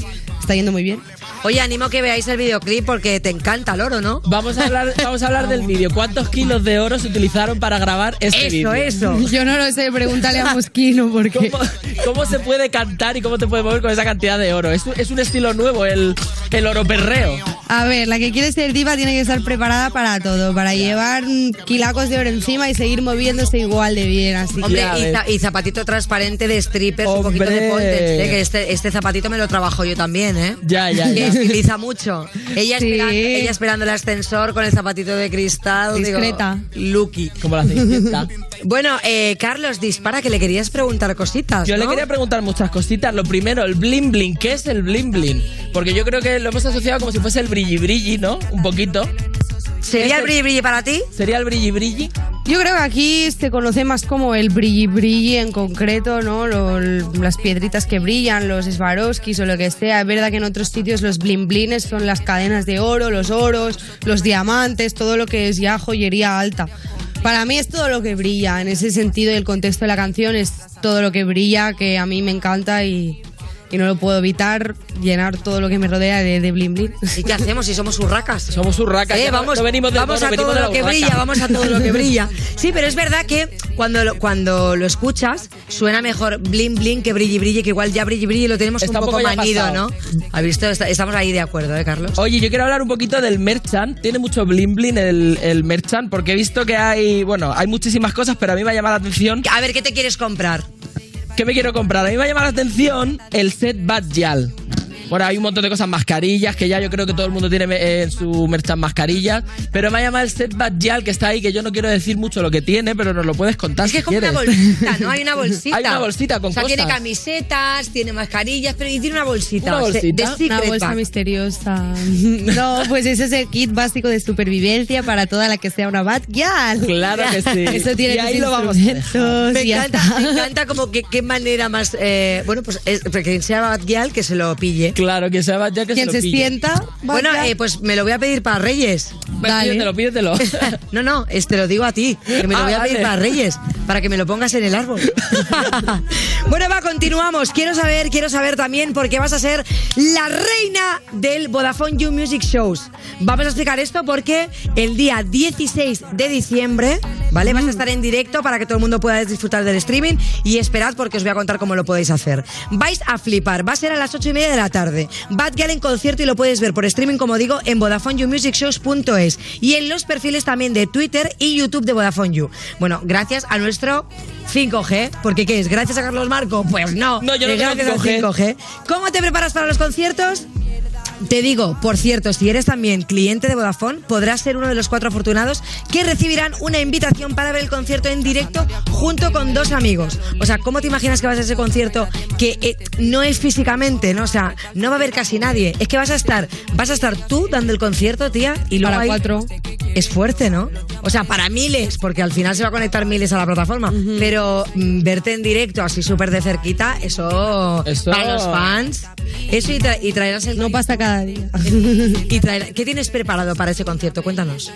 está yendo muy bien. Oye, animo que veáis el videoclip porque te encanta el oro, ¿no? Vamos a hablar, vamos a hablar del vídeo. ¿Cuántos kilos de oro se utilizaron para grabar este Eso, vídeo? eso. Yo no lo sé, pregúntale a Mosquino porque... ¿Cómo, cómo se puede cantar y cómo te puedes mover con esa cantidad de oro? Es, es un estilo nuevo, el, el oro perreo. A ver, la que quiere ser diva tiene que estar preparada para todo, para llevar kilacos de oro encima y seguir moviéndose igual de bien. Así Hombre, que- y, za- y zapatito transparente de strippers, un poquito de pontes, ¿eh? que este, este zapatito me lo trabajo yo también, ¿eh? Ya, ya, Que ya. estiliza mucho. Ella, Sí. espera- ella esperando el ascensor con el zapatito de cristal. digo, Discreta. Lucky. Como la cenicienta. Bueno, eh, Carlos, dispara que le querías preguntar cositas. Yo le quería preguntar muchas cositas. Lo primero, el bling bling. ¿Qué es el bling bling? Porque yo creo que lo hemos asociado como si fuese el brilli brilli, ¿no? Un poquito. ¿Sería el brilli brilli para ti? ¿Sería el brilli brilli? Yo creo que aquí se conoce más como el brilli brilli en concreto, ¿no? Lo- las piedritas que brillan, los Swarovskis o lo que sea. Es verdad que en otros sitios los blin blines son las cadenas de oro, los oros, los diamantes, todo lo que es ya joyería alta. Para mí es todo lo que brilla, en ese sentido y el contexto de la canción es todo lo que brilla, que a mí me encanta y, y no lo puedo evitar llenar todo lo que me rodea de, de blin blin. ¿Y qué hacemos si somos urracas? Somos urracas. Eh, vamos no venimos del vamos a todo de lo que urraca. brilla, vamos a todo lo que brilla. Sí, pero es verdad que cuando lo, cuando lo escuchas suena mejor bling bling que brilli brilli, que igual ya brilli brilli lo tenemos Está un poco, manido. ¿no? ¿Has visto? Estamos ahí de acuerdo, ¿eh, Carlos? Oye, yo quiero hablar un poquito del merchant. Tiene mucho bling bling el, el merchant porque he visto que hay, bueno, hay muchísimas cosas, pero a mí me ha llamado la atención. A ver, ¿qué te quieres comprar? ¿Qué me quiero comprar? A mí me ha llamado la atención el set Bad Yal. Bueno, hay un montón de cosas, mascarillas, que ya yo creo que todo el mundo tiene eh, en su merchan mascarillas. Pero me ha llamado el set Yal que está ahí, que yo no quiero decir mucho lo que tiene, pero nos lo puedes contar Es que si es como una quieres. bolsita, ¿no? Hay una bolsita. Hay una bolsita con O sea, tiene cosas. camisetas, tiene mascarillas, pero y tiene una bolsita. Una bolsita. De, Una bolsa bag. misteriosa. No, pues ese es el kit básico de supervivencia para toda la que sea una bad. Claro que sí. Eso tiene Y ahí lo vamos a instrumentos Me encanta, me encanta como que qué manera más. eh, bueno, pues es, que quien sea Bad Gyal, que se lo pille. Claro, que sea Bad Gyal que Quien se lo se pille. sienta, Bueno, eh, pues me lo voy a pedir para Reyes. Dale. Pídetelo, pídetelo. No, no, es- te lo digo a ti, que me lo Ah, voy a pedir vale. para Reyes, para que me lo pongas en el árbol. bueno, va, continuamos. Quiero saber, quiero saber también por qué vas a ser la reina del Vodafone You Music Shows. Vamos a explicar esto porque el día 16 de diciembre ¿vale? Vas a estar en directo para que todo el mundo pueda disfrutar del streaming y esperad porque os voy a contar cómo lo podéis hacer. Vais a flipar, va a ser a las ocho y media de la tarde. Bad Gyal en concierto y lo puedes ver por streaming, como digo, en VodafoneYouMusicShows.es y en los perfiles también de Twitter y YouTube de Vodafone You. Bueno, gracias a nuestro 5G, porque ¿qué es? ¿Gracias a Carlos Marco? Pues no, No, yo no es tengo gracias al 5G. 5G. ¿Cómo te preparas para los conciertos? Te digo, por cierto, si eres también cliente de Vodafone, podrás ser uno de los cuatro afortunados que recibirán una invitación para ver el concierto en directo junto con dos amigos. O sea, ¿cómo te imaginas que va a ese concierto que eh, no es físicamente, ¿no? O sea, no va a haber casi nadie. Es que vas a estar, vas a estar tú dando el concierto, tía, y luego Para cuatro. Es fuerte, ¿no? O sea, para miles, porque al final se va a conectar miles a la plataforma. Pero mm, verte en directo así súper de cerquita, eso, Eso- para los fans. Eso y, tra- y traerás el. No pasa cada día. y traer- ¿Qué tienes preparado para ese concierto? Cuéntanos.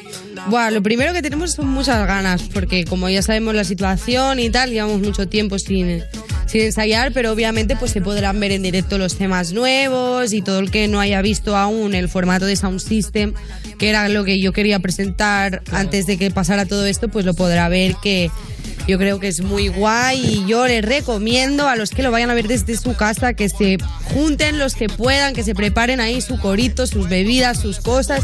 Bueno, lo primero que tenemos son muchas ganas, porque como ya sabemos la situación y tal, llevamos mucho tiempo sin, sin ensayar, pero obviamente pues se podrán ver en directo los temas nuevos y todo el que no haya visto aún el formato de Sound System, que era lo que yo quería presentar antes de que pasara todo esto, pues lo podrá ver que yo creo que es muy guay y yo les recomiendo a los que lo vayan a ver desde su casa que se junten los que puedan, que se preparen ahí su corito, sus bebidas, sus cosas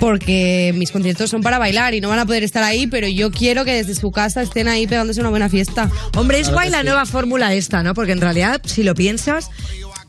porque mis conciertos son para bailar y no van a poder estar ahí, pero yo quiero que desde su casa estén ahí pegándose una buena fiesta. Hombre, es guay la nueva fórmula esta, ¿no? Porque en realidad, si lo piensas,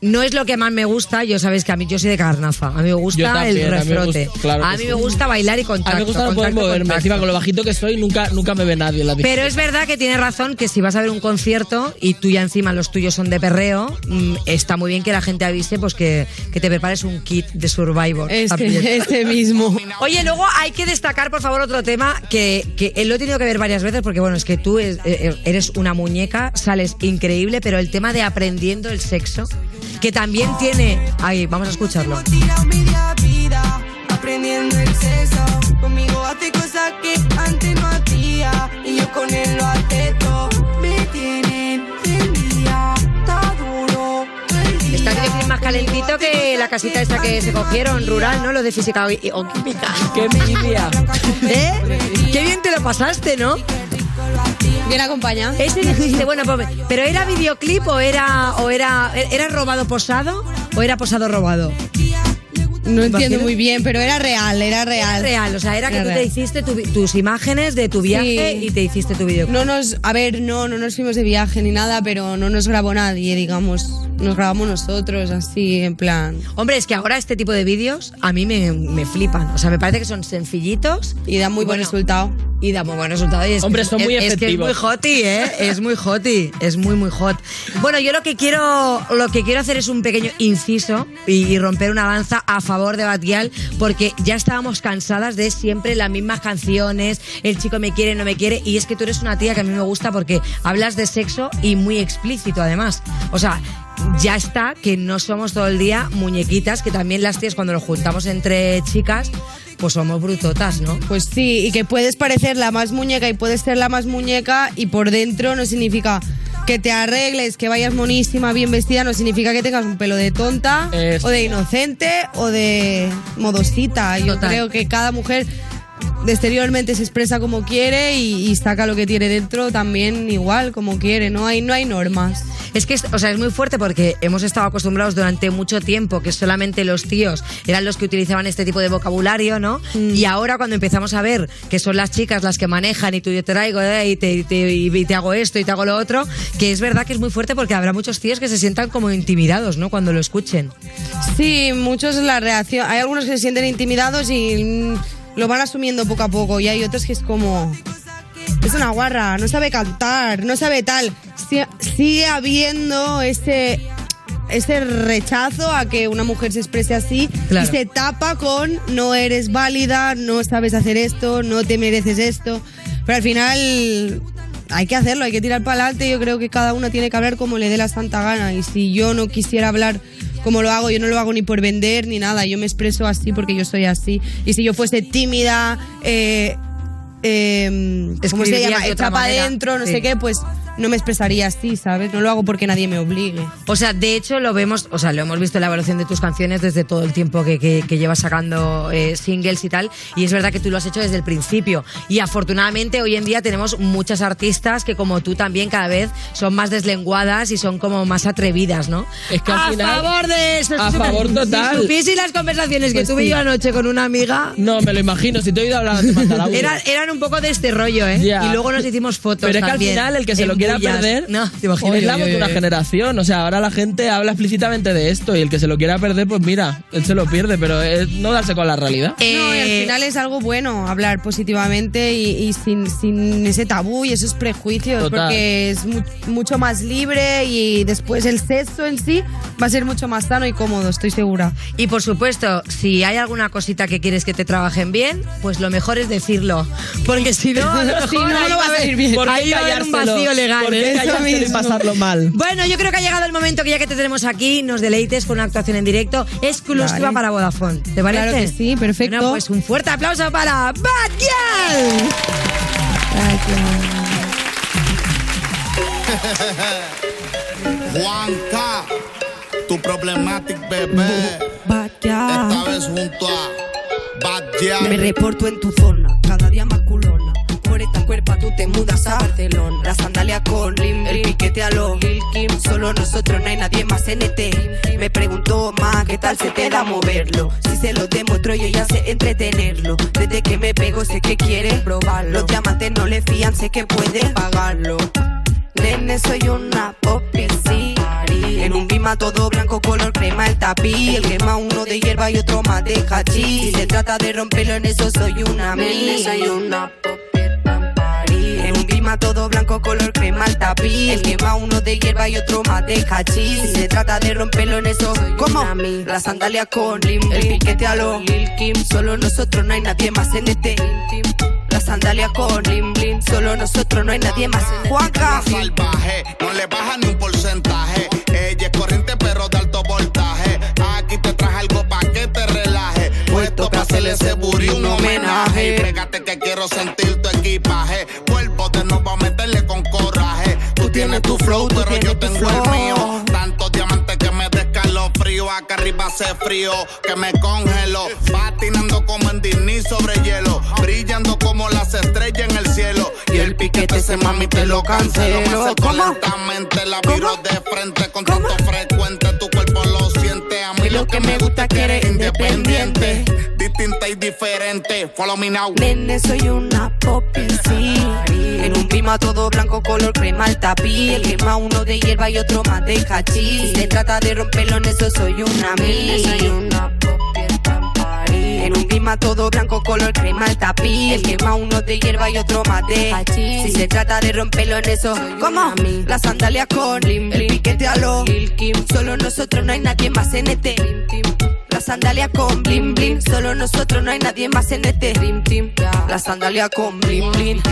no es lo que más me gusta. Yo sabes que a mí yo soy de carnaza. A mí me gusta también, el a mí me refrote. gusta- claro a mí sí. me gusta bailar y contacto. A mí me gusta no poder moverme. contacto. Encima, con lo bajito que soy, nunca, nunca me ve nadie en la Pero es verdad que tiene razón que si vas a ver un concierto y tú ya encima los tuyos son de perreo, mm, está muy bien que la gente avise pues que, que te prepares un kit de Survivor. Este- este mismo. Oye, luego hay que destacar, por favor, otro tema que, que lo he tenido que ver varias veces porque, bueno, es que tú es- eh, eres una muñeca, sales increíble, pero el tema de aprendiendo el sexo, que también tiene... Ahí, vamos a escucharlo. Aprendiendo el sexo. Conmigo hace cosas que antes no hacía. Y yo con él lo hace todo. Me tienen día, está duro. Está videoclip más calentito que la casita esta que se cogieron, rural, ¿no? Lo de física y- o química. ¡Qué envidia! ¿Eh? Qué bien te lo pasaste, ¿no? Bien acompañado. Ese dijiste, bueno, pues, pero ¿era videoclip o era, o era, era robado posado o era posado robado? No entiendo muy bien, pero era real, era real. Era real, o sea, era que tú te hiciste tu- tus imágenes de tu viaje Sí. y te hiciste tu videoclip. No nos, a ver, no, no nos fuimos de viaje ni nada, pero no nos grabó nadie, digamos. Nos grabamos nosotros, así, en plan. Hombre, es que ahora este tipo de vídeos a mí me, me flipan. O sea, me parece que son sencillitos. Y dan muy buen resultado. Y da muy buen resultado. Y es Hombre, que- son muy es, es que es efectivos. muy hoti, ¿eh? Es muy hoti. Es muy, muy hot. Bueno, yo lo que quiero, lo que quiero hacer es un pequeño inciso y, y romper una lanza a favor de Batial, porque ya estábamos cansadas de siempre las mismas canciones, el chico me quiere, no me quiere, y es que tú eres una tía que a mí me gusta porque hablas de sexo y muy explícito además. O sea, ya está que no somos todo el día muñequitas, que también las tías cuando nos juntamos entre chicas, pues somos brutotas, ¿no? Pues sí, y que puedes parecer la más muñeca y puedes ser la más muñeca y por dentro no significa que te arregles, que vayas monísima, bien vestida, no significa que tengas un pelo de tonta o de inocente o de modosita. Yo Total. creo que cada mujer exteriormente se expresa como quiere y, y saca lo que tiene dentro también igual como quiere, no hay, no hay normas. Es que, es- o sea, es muy fuerte porque hemos estado acostumbrados durante mucho tiempo que solamente los tíos eran los que utilizaban este tipo de vocabulario, ¿no? Y ahora cuando empezamos a ver que son las chicas las que manejan y tú yo te traigo eh, y, te, y te- y te hago esto y te hago lo otro, que es verdad que es muy fuerte porque habrá muchos tíos que se sientan como intimidados, ¿no? Cuando lo escuchen. Sí, muchos la reacción. Hay algunos que se sienten intimidados y mm, lo van asumiendo poco a poco. Y hay otros que es como. Es una guarra, no sabe cantar, no sabe tal. Si- Sigue habiendo ese. Ese rechazo a que una mujer se exprese así Claro. y se tapa con no eres válida, no sabes hacer esto, no te mereces esto. Pero al final hay que hacerlo, hay que tirar para adelante. Yo creo que cada uno tiene que hablar como le dé la santa gana. Y si yo no quisiera hablar como lo hago, yo no lo hago ni por vender ni nada. Yo me expreso así porque yo soy así. Y si yo fuese tímida, eh, eh, ¿cómo se llama? Hecha para adentro, no Sí. sé qué, pues no me expresaría así, ¿sabes? No lo hago porque nadie me obligue. O sea, de hecho lo vemos, o sea, lo hemos visto en la evaluación de tus canciones desde todo el tiempo que, que- que llevas sacando eh, singles y tal, y es verdad que tú lo has hecho desde el principio. Y afortunadamente hoy en día tenemos muchas artistas que como tú también cada vez son más deslenguadas y son como más atrevidas, ¿no? Es que al a final- favor de eso. a favor total. Si supiese las conversaciones que Pues tuve sí. yo anoche con una amiga, No, me lo imagino. Si te he oído hablar mandar audio. eran, eran un poco de este rollo, ¿eh? Ya. Y luego nos hicimos fotos Pero es que al también final el que se lo quiera perder No, te imaginas. es la voz de una generación. O sea, ahora la gente habla explícitamente de esto y el que se lo quiera perder, pues mira, él se lo pierde, pero es no darse con la realidad. no, y Eh, al final es algo bueno hablar positivamente y, y sin, sin ese tabú y esos prejuicios, Total. porque es mu- mucho más libre y después el sexo en sí va a ser mucho más sano y cómodo, estoy segura. Y por supuesto, si hay alguna cosita que quieres que te trabajen bien, pues lo mejor es decirlo. Porque si no, a lo mejor Si no, no ahí va a salir bien. ¿Por qué ahí va a haber un vacío legal. ¿Por Eso mismo. pasarlo mal? Bueno, yo creo que ha llegado el momento que ya que te tenemos aquí, nos deleites con una actuación en directo exclusiva Vale. para Vodafone. ¿Te parece? Claro que sí, perfecto. Bueno, pues un fuerte aplauso para Bad Girl. Juanca, tu problematic bebé. Esta vez junto a Bad Gyal. Me reporto en tu zona, cada día más culona. Por esta cuerpa tú te mudas a Barcelona. La sandalia con Lim, el piquete a los Lil Kim. Solo nosotros, no hay nadie más en ET. Me preguntó más, ¿qué tal se te da moverlo? Si se lo demuestro, yo ya sé entretenerlo. Desde que me pego, sé que quiere probarlo. Los diamantes no le fían, sé que puede pagarlo. Nene, soy una sí. En un bima todo blanco, color crema el tapiz. El quema uno de hierba y otro más de hachís. Si se trata de romperlo en eso, soy una Nene, soy una en un bima todo blanco, color crema el tapiz. El quema uno de hierba y otro más de hachís. Si se trata de romperlo en eso, ¿cómo? La sandalia con Lim, el piquete a los Lil Kim. Solo nosotros, no hay nadie más en este. La sandalia con Lim Blim, solo nosotros, no hay nadie más. Juanca. salvaje, no le baja ni un porcentaje. Ella es corriente, pero de alto voltaje. Aquí te traje algo pa' que te relaje. Puesto para hacerle ese booty un homenaje. Y pégate que quiero sentir tu equipaje. Cuerpo de nuevo a meterle con coraje. Tú tienes tu flow, pero yo tengo el mío. Tantos diamantes que me descalofrío. Acá arriba hace frío, que me congelo. Patinando como en Disney sobre hielo. Brillando como las estrellas en el cielo. Y el piquete ese mami te lo cancelo. Me acerco lentamente, la miro de frente. Con tanto frecuente, lo que me gusta es que eres independiente. Distinta y diferente. Follow me now. Nene, soy una poppy, sí. En un bima todo blanco, color crema el tapiz. El quema uno de hierba y otro más de hachís. Si se trata de romperlo en eso, soy una mí. Soy una todo blanco, color crema el tapiz. El quema uno de hierba y otro más de. Si se trata de romperlo en eso, ¿cómo? La sandalia con Lim, el piquete a Kim. Solo nosotros, no hay nadie más en este. La sandalia con bling bling, solo nosotros, no hay nadie más en este Dream Team. La sandalia con bling bling,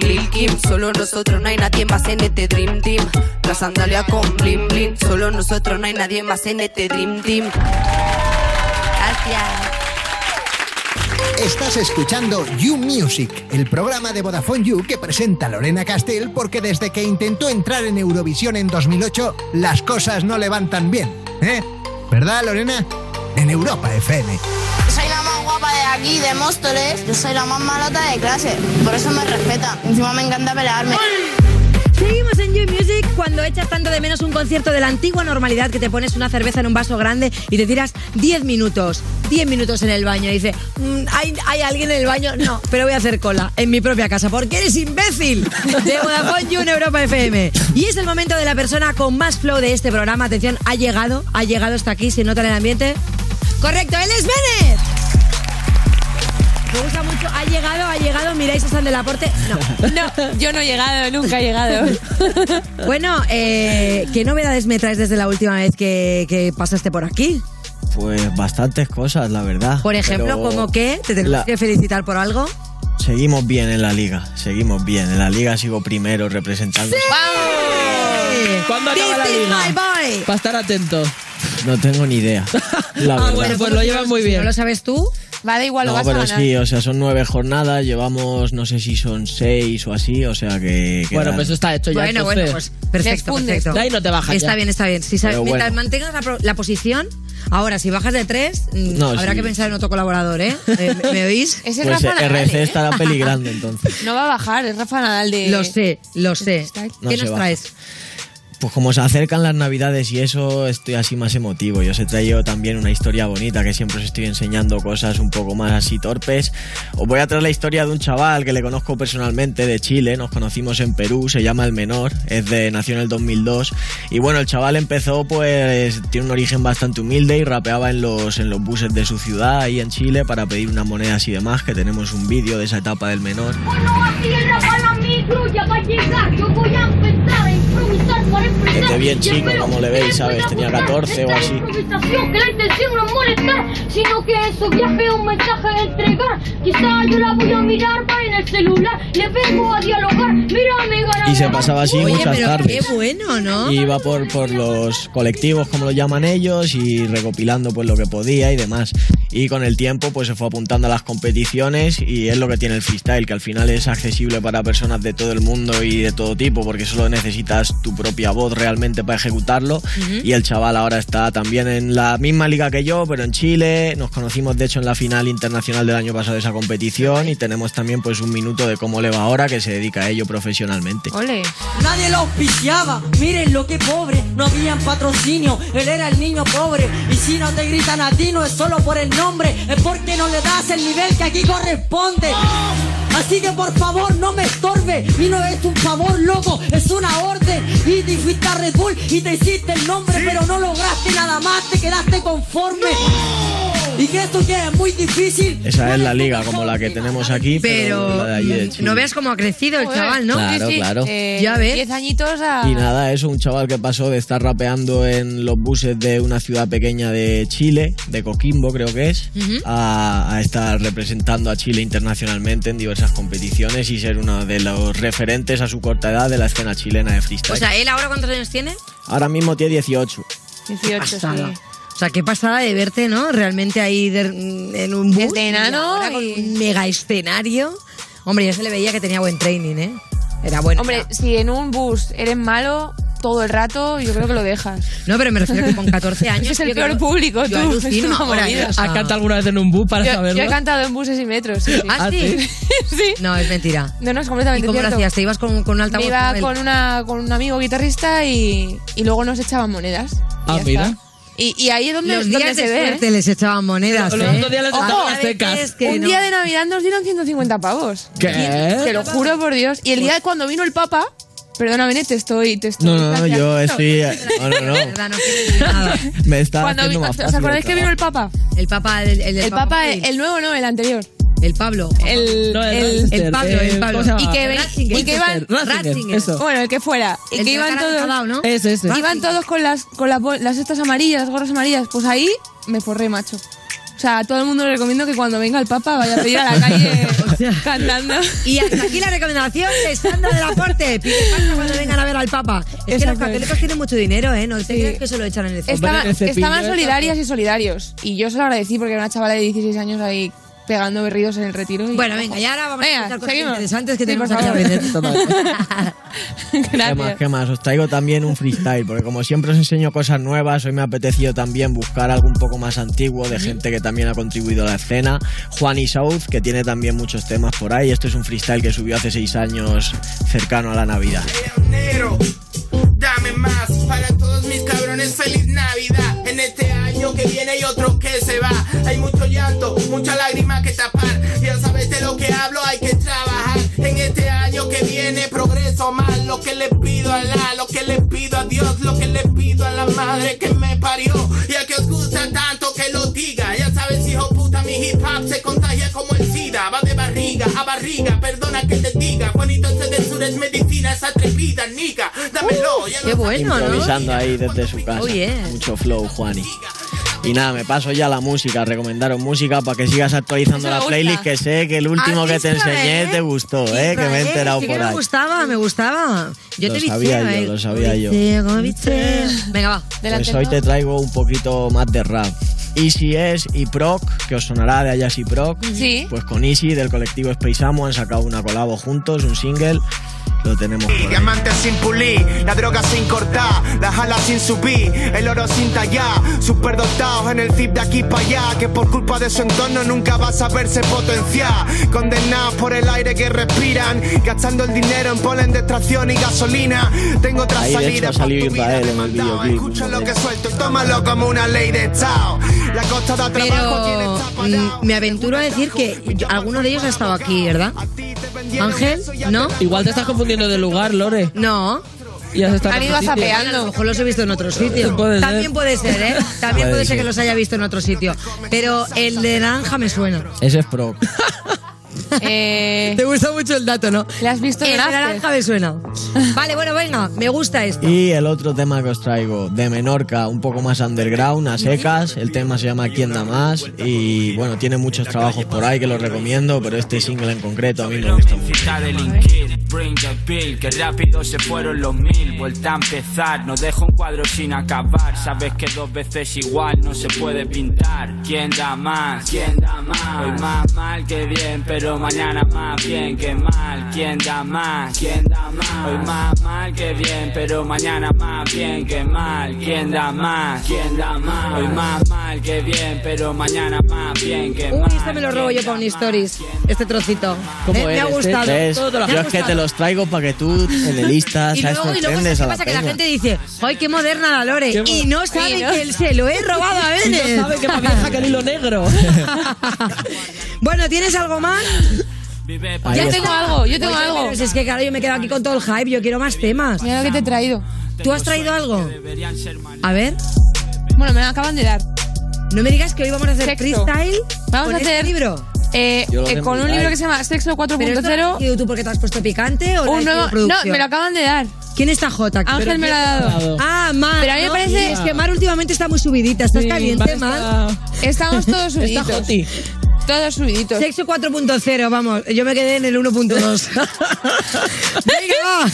Lil Kim, solo nosotros, no hay nadie más en este Dream Team. La sandalia con bling bling, solo nosotros, no hay nadie más en este Dream Team. Gracias. Estás escuchando You Music, el programa de Vodafone You que presenta Lorena Castell porque desde que intentó entrar en Eurovisión en 2008, las cosas no le van tan bien. ¿Eh? ¿Verdad, Lorena? En Europa FM. Soy la más guapa de aquí, de Móstoles. Yo soy la más malota de clase. Por eso me respetan. Encima me encanta pelearme. Seguimos en You Music cuando echas tanto de menos un concierto de la antigua normalidad que te pones una cerveza en un vaso grande y te tiras 10 minutos, 10 minutos en el baño. Y dice, "Mm, ¿hay, ¿hay alguien en el baño? No, pero voy a hacer cola en mi propia casa porque eres imbécil. De Vodafone You en Europa FM. Y es el momento de la persona con más flow de este programa. Atención, ha llegado, ha llegado hasta aquí, se nota el ambiente. Correcto, él es Bennett. Me gusta mucho, ha llegado, ha llegado, miráis a San del Aporte. No, No, yo no he llegado, nunca he llegado. Bueno, eh, ¿qué novedades me traes desde la última vez que, que pasaste por aquí? Pues bastantes cosas, la verdad. Por ejemplo, Pero ¿cómo qué? ¿Te tenemos la- que felicitar por algo? Seguimos bien en la liga, seguimos bien. En la liga sigo primero representando. ¿Cuándo acaba la This is my liga? boy. Para estar atento. No tengo ni idea. La Ah, verdad. bueno, pues lo llevas muy Si bien. no lo sabes tú, Va, da igual, lo No, vas a pero ganar. sí, o sea, son nueve jornadas, llevamos no sé si son seis o así, o sea que... Bueno, pues eso está hecho ya. Bueno, bueno, pues perfecto, perfecto. De ahí no te bajas Está ya. bien, está bien. Si sabes, mientras mantengas la, pro- la posición, ahora si bajas de tres, mm, No, habrá sí. que pensar en otro colaborador, ¿eh? Eh, ¿Me, me oís? Ese es Pues Rafa Nadal, RC ¿eh? estará peligrando entonces. No va a bajar, es Rafa Nadal de... Lo sé, lo sé. ¿Qué nos baja. traes? Pues como se acercan las navidades y eso, estoy así más emotivo. Yo os he traído también una historia bonita que siempre os estoy enseñando cosas un poco más así torpes. Os voy a traer la historia de un chaval que le conozco personalmente de Chile. Nos conocimos en Perú, se llama El Menor, es de nació en el 2002. Y bueno, el chaval empezó pues tiene un origen bastante humilde y rapeaba en los en los buses de su ciudad ahí en Chile para pedir unas monedas y demás, que tenemos un vídeo de esa etapa del Menor. Así el rap a la micro ya va a llegar. Yo voy a empezar a improvisar para empezar. Desde bien chico, como le veis, ¿sabes? Tenía gustar 14 o así. que la intención no es molestar, sino que en su viaje un mensaje a entregar. Quizá yo la voy a mirar para en el celular. Le vengo a dialogar. Mírame, ganar. Y se pasaba así Oye, muchas pero tardes. qué bueno, ¿no? Y iba por, por los colectivos, como lo llaman ellos, y recopilando pues lo que podía y demás. Y con el tiempo pues se fue apuntando a las competiciones y es lo que tiene el freestyle, que al final es accesible para personas de todo el mundo y de todo tipo, porque solo necesitas tu propia voz realmente para ejecutarlo. Y el chaval ahora está también en la misma liga que yo, pero en Chile. Nos conocimos de hecho en la final internacional del año pasado de esa competición y tenemos también pues un minuto de cómo le va ahora, que se dedica a ello profesionalmente. Ole. Nadie lo auspiciaba, miren lo que pobre, no había patrocinio, él era el niño pobre. Y si no te gritan a ti, no es solo por el nombre, es porque no le das el nivel que aquí corresponde. Así que por favor no me estorbe, y no es un favor loco, es una orden. Y te fuiste a Red Bull y te hiciste el nombre, pero no lograste nada más, te quedaste conforme. Y que esto que es muy difícil. Esa es la liga como la que tenemos aquí, pero, Pero la de allí de Chile. no veas cómo ha crecido el chaval, ¿no? Claro, claro. Eh, Ya ves. 10 añitos a... Y nada, eso, un chaval que pasó de estar rapeando en los buses de una ciudad pequeña de Chile, de Coquimbo creo que es, a, a estar representando a Chile internacionalmente en diversas competiciones y ser uno de los referentes a su corta edad de la escena chilena de freestyle. O sea, ¿él ahora cuántos años tiene? Ahora mismo tiene 18. 18, pasada. sí. Sea, qué pasada de verte, ¿no? Realmente ahí de- en un bus. Desde enano y ahora con y- un mega escenario. Hombre, ya se le veía que tenía buen training, ¿eh? Era bueno. Hombre, si en un bus eres malo todo el rato, yo creo que lo dejas. No, pero me refiero que con 14 años. Ese es el peor creo- público, yo tú. alucino ahora. O sea- ¿Has cantado alguna vez en un bus para Yo, saberlo? yo he cantado en buses y metros. Sí, sí. ¿Ah, sí? sí. No, es mentira. No, no, es completamente ¿Y cómo lo cierto. hacías? ¿Te ibas con, con un altavoz? Me iba con con, una, con un amigo guitarrista y, y luego nos echaban monedas. Y Ah, mira. está. Y, y ahí es donde, Los donde días de se ve. suerte ¿eh? les echaban monedas, Los ¿eh? otros días les Ojo, echaban secas. que un no. día de Navidad nos dieron 150 pavos. ¿Qué? Te lo juro por Dios. Y el día cuando vino el Papa, perdóname, te estoy. Te estoy No, no, no, yo estoy... No, no, no. verdad, no nada. Me está Cuando haciendo vi- más ¿Os fácil acordáis el que vino el Papa? El Papa, el, el, del El Papa, Móvil. el nuevo no, el anterior. El Pablo. El, No, el el- el Pablo, el Pablo. ¿cómo se llama? y que, Ratzinger. y que iban. Ratzinger, Ratzinger. Eso. Bueno, el que fuera. Y El que de la iban de todos. Nadao, ¿no? Ese, ese. Iban todos con las con las, las estas amarillas, las gorras amarillas. Pues ahí me forré, macho. O sea, a todo el mundo le recomiendo que cuando venga el Papa vaya a pedir a la calle cantando. Y hasta aquí la recomendación de Sandra del Aporte. Pide pasta cuando vengan a ver al Papa. Es que los católicos tienen mucho dinero, ¿eh? No te Sí. creas que se lo echan en el Estaba- el estaban solidarias y solidarios. Y yo se lo agradecí porque era una chavala de 16 años ahí pegando berridos en el retiro. y- Bueno, venga, y ahora vamos a Venga, escuchar cosas seguimos. interesantes que Sí, tenemos aquí a. ¿Qué más, qué más? Os traigo también un freestyle, porque como siempre os enseño cosas nuevas, hoy me ha apetecido también buscar algo un poco más antiguo de gente que también ha contribuido a la escena. Juan y South, que tiene también muchos temas por ahí. Esto es un freestyle que subió hace seis años cercano a la Navidad. Dame más para todos mis cabrones. Feliz Navidad. Este que viene hay otro que se va. Hay mucho llanto, mucha lágrima que tapar. Ya sabes de lo que hablo, hay que trabajar. En este año que viene progreso más. Lo que le pido a la, lo que le pido a Dios, lo que le pido a la madre que me parió. Y a que os gusta tanto que lo diga. Ya sabes, hijo puta, mi hip hop se contagia como el SIDA. Va de barriga a barriga, perdona que te diga. Juanito del sur es medicina, esa atrevida, nica. Dámelo, ya Qué lo bueno, ¿no? Improvisando ahí desde su casa. Oh, yeah. Mucho flow, Juani. Y nada, me paso ya la música, recomendaros música para que sigas actualizando la playlist, que sé que el último ¿Has que te enseñé eh? te gustó, eh, que me he enterado por que me ahí. gustaba, me gustaba. Yo Lo te sabía yo, eh. lo sabía yo. Venga, va. Pues hoy te traigo un poquito más de rap. Easy es y Proc, que os sonará de Ayas y Proc. Sí. Pues con Easy del colectivo Space Amo han sacado una colabo juntos, un single. Lo tenemos por ahí. Diamantes sin pulir, la droga sin cortar, las alas sin subir, el oro sin tallar, superdotados en el zip de aquí para allá, que por culpa de su entorno nunca va a saberse potenciar, condenados por el aire que respiran, gastando el dinero en polen de extracción y gasolina. Tengo otra Ahí salida Israel en el videoclip. Escucha lo que suelto y tómalo como una ley de Estado. La costa da trabajo, Pero me aventuro a decir que yo- alguno de ellos ha estado aquí, ¿verdad? Ángel, ¿no? Igual te estás confundiendo de lugar, Lore. No. Y has estado Han ido. A lo mejor los he visto en otro sitio. Puede ser. También puede ser, ¿eh? También Puede puede ser ser. que los haya visto en otro sitio. Pero el de naranja me suena. Ese es Proc. Eh, Te gusta mucho el dato, ¿no? ¿Le has visto El naranja me suena. Vale, bueno, venga, me gusta esto. Y el otro tema que os traigo, de Menorca, un poco más underground, a secas. El tema se llama ¿Quién da más? Y bueno, tiene muchos trabajos por ahí que los recomiendo, pero este single en concreto a mí me gusta mucho. Bring the bill, que rápido se fueron los mil, vuelta a empezar, no dejo un cuadro sin acabar, sabes que dos veces igual no se puede pintar, ¿quién da más? ¿quién da más? Hoy más mal que bien, pero mañana más bien que mal, ¿quién da más? ¿quién da más? Hoy más mal que bien, pero mañana más bien que mal, ¿quién da más? ¿quién da más? Hoy más mal que bien, pero mañana más bien que mal. Uy, este me lo robo yo para un stories. Este trocito. ¿Cómo Eh, me ha gustado. ¿Ves? Me ha Yo es que te los traigo para que tú en el Insta, Y luego, y luego ¿sabes qué a la pasa? Que la gente dice, ¡ay, qué moderna la Lore! Qué Y no sabe Sí, ¿no? que se lo he robado a Y Bennett. no sabe que más vieja que el hilo negro. bueno, ¿tienes algo más? Ahí Yo está. tengo algo, yo tengo Oye, algo. pero si es que claro, yo me quedo aquí con todo el hype, yo quiero más temas. Mira lo que te he traído. ¿Tú has traído algo? A ver, Bueno, me lo acaban de dar. no me digas que hoy vamos a hacer Sexo. freestyle Vamos con a hacer este libro. Eh, eh, con un libro que se llama Sexo ¿Pero esto lo has 4.0. escrito tú porque te has puesto picante o Un nuevo, no, me lo acaban de dar. ¿Quién está Jota? Ángel ¿Pero me lo ha dado. Ah, Mar. Pero a mí me ¿no? parece- Es que Mar últimamente está muy subidita. ¿Estás Sí, caliente, Mar está- Estamos todos Está subiditos. Joti. Todos subiditos. Sexo 4.0, vamos. Yo me quedé en el 1.2. Venga, va.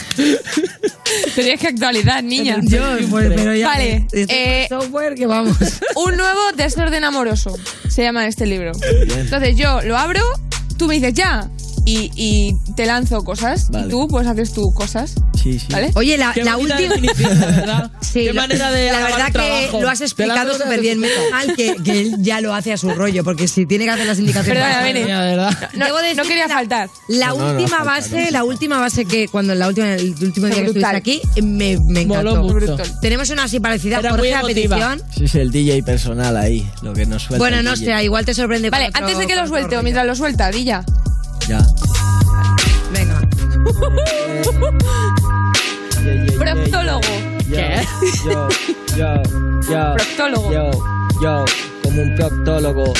Tenías que actualizar, niña. Yo, pues, pero ya. Vale, eh, software que vamos. Un nuevo desorden amoroso se llama este libro. Entonces yo lo abro, tú me dices ya. Y, y te lanzo cosas. Vale. Y tú pues haces tú cosas. Sí, sí. ¿Vale? Oye, la, Qué la última. verdad. Sí, Qué la- manera de La verdad que trabajo. lo has explicado súper bien. Menos mal que, que él ya lo hace a su rollo, porque si tiene que hacer las indicaciones. Bene. La verdad. No, Debo decir no quería la- faltar. La No, no, no última falta, base, la última base que cuando la última, el último día que estuviste aquí, me, me encantó. Tenemos una así parecida, Era Jorge, muy a emotiva. petición. Ese es el DJ personal ahí, lo que nos suelta. Bueno, no sé, igual te sorprende. Vale, antes de que lo suelte o mientras lo suelta, Dilla. Ya. Venga. Proctólogo. ¿Qué? Yo, yo, yo. Proctólogo. Yo, yo, como un proctólogo.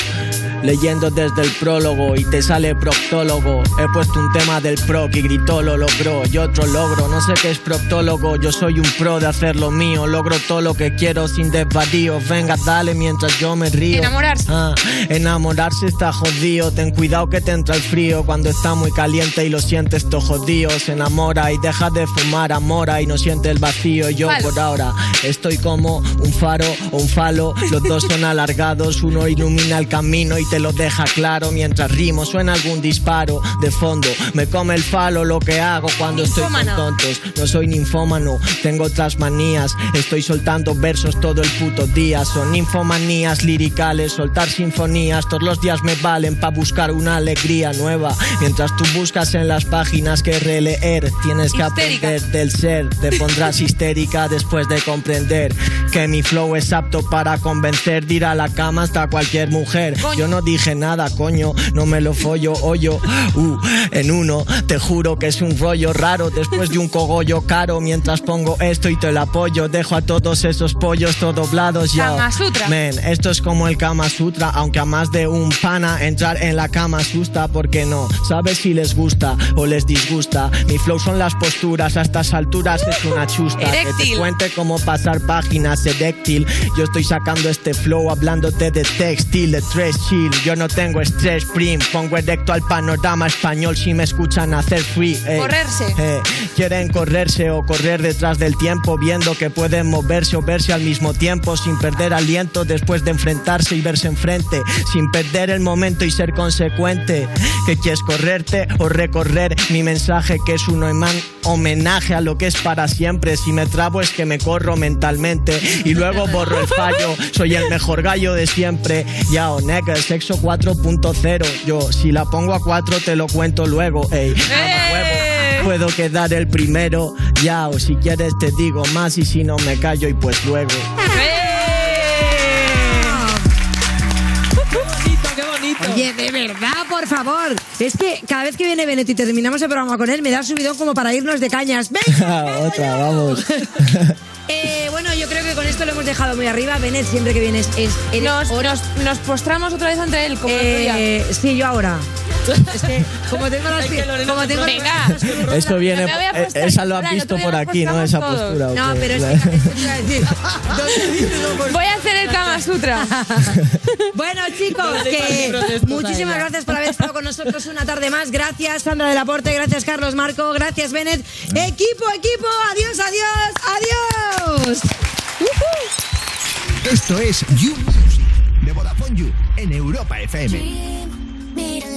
Leyendo desde el prólogo y te sale proctólogo. He puesto un tema del proc y gritó lo logró. Yo otro logro, no sé qué es proctólogo. Yo soy un pro de hacer lo mío. Logro todo lo que quiero sin desvaríos. Venga, dale mientras yo me río. Enamorarse. Ah, enamorarse está jodido. Ten cuidado que te entra el frío cuando está muy caliente y lo sientes todo jodido. Se enamora y deja de fumar, amora y no siente el vacío. Yo por ahora estoy como un faro o un falo. Los dos son alargados, uno ilumina el camino y te lo deja claro. Mientras rimo suena algún disparo de fondo. Me come el falo lo que hago cuando estoy con tontos. No soy ninfómano, tengo otras manías. Estoy soltando versos todo el puto día. Son infomanías liricales, soltar sinfonías. Todos los días me valen para buscar una alegría nueva. Mientras tú buscas en las páginas que releer, tienes que Histérica. aprender del ser. Te pondrás histérica después de comprender que mi flow es apto para convencer de ir a la cama hasta cualquier mujer. Coño. Yo no no dije nada, coño, no me lo follo, hoyo, uh, en uno, te juro que es un rollo raro después de un cogollo caro, mientras pongo esto y te lo apoyo, dejo a todos esos pollos todo doblados ya. Kama Sutra. Men, esto es como el Kama Sutra, aunque a más de un pana entrar en la cama asusta, porque no, sabes si les gusta o les disgusta. Mi flow son las posturas, a estas alturas es una chusta. Que te cuente cómo pasar páginas eréctil. Yo estoy sacando este flow hablándote de textil, de tres chill. Yo no tengo estrés prim, pongo erecto al panorama español si me escuchan hacer free. ey. Correrse. Eh, quieren correrse o correr detrás del tiempo, viendo que pueden moverse o verse al mismo tiempo sin perder aliento después de enfrentarse y verse enfrente, sin perder el momento y ser consecuente. Que quieres correrte o recorrer mi mensaje que es un homenaje a lo que es para siempre. Si me trabo es que me corro mentalmente y luego borro el fallo. Soy el mejor gallo de siempre. Ya o nigga, sexo 4.0. Yo si la pongo a 4 te lo cuento luego. Ey, huevo. Puedo quedar el primero, ya, o si quieres te digo más y si no me callo y pues luego. ¡Qué Oye, de verdad, por favor. Es que cada vez que viene Benet y terminamos el programa con él, me da subidón como para irnos de cañas. ¡Venga! Otra, vamos. Eh, bueno, yo creo que con esto lo hemos dejado muy arriba. Benet, siempre que vienes es. eres Nos, nos, nos postramos otra vez ante él, como el otro día. Eh, sí, yo ahora. Es que como tengo las como tengo Venga. Esto viene, eh, esa lo has visto por aquí, ¿no? Esa postura. todos. ¿o No, pero es que eso te iba a decir. ¿Dónde dices no por- Voy a hacer el Kama Sutra. Bueno, chicos, que muchísimas gracias por haber estado con nosotros una tarde más. Gracias, Sandra del Aporte. Gracias, Carlos Marco. Gracias, Bennett. Equipo, equipo. Adiós, adiós, adiós. Esto es You Music de Vodafone You en Europa FM. Meet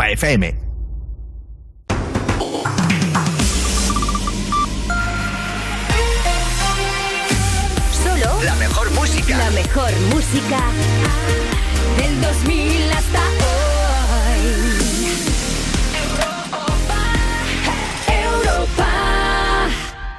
en Europa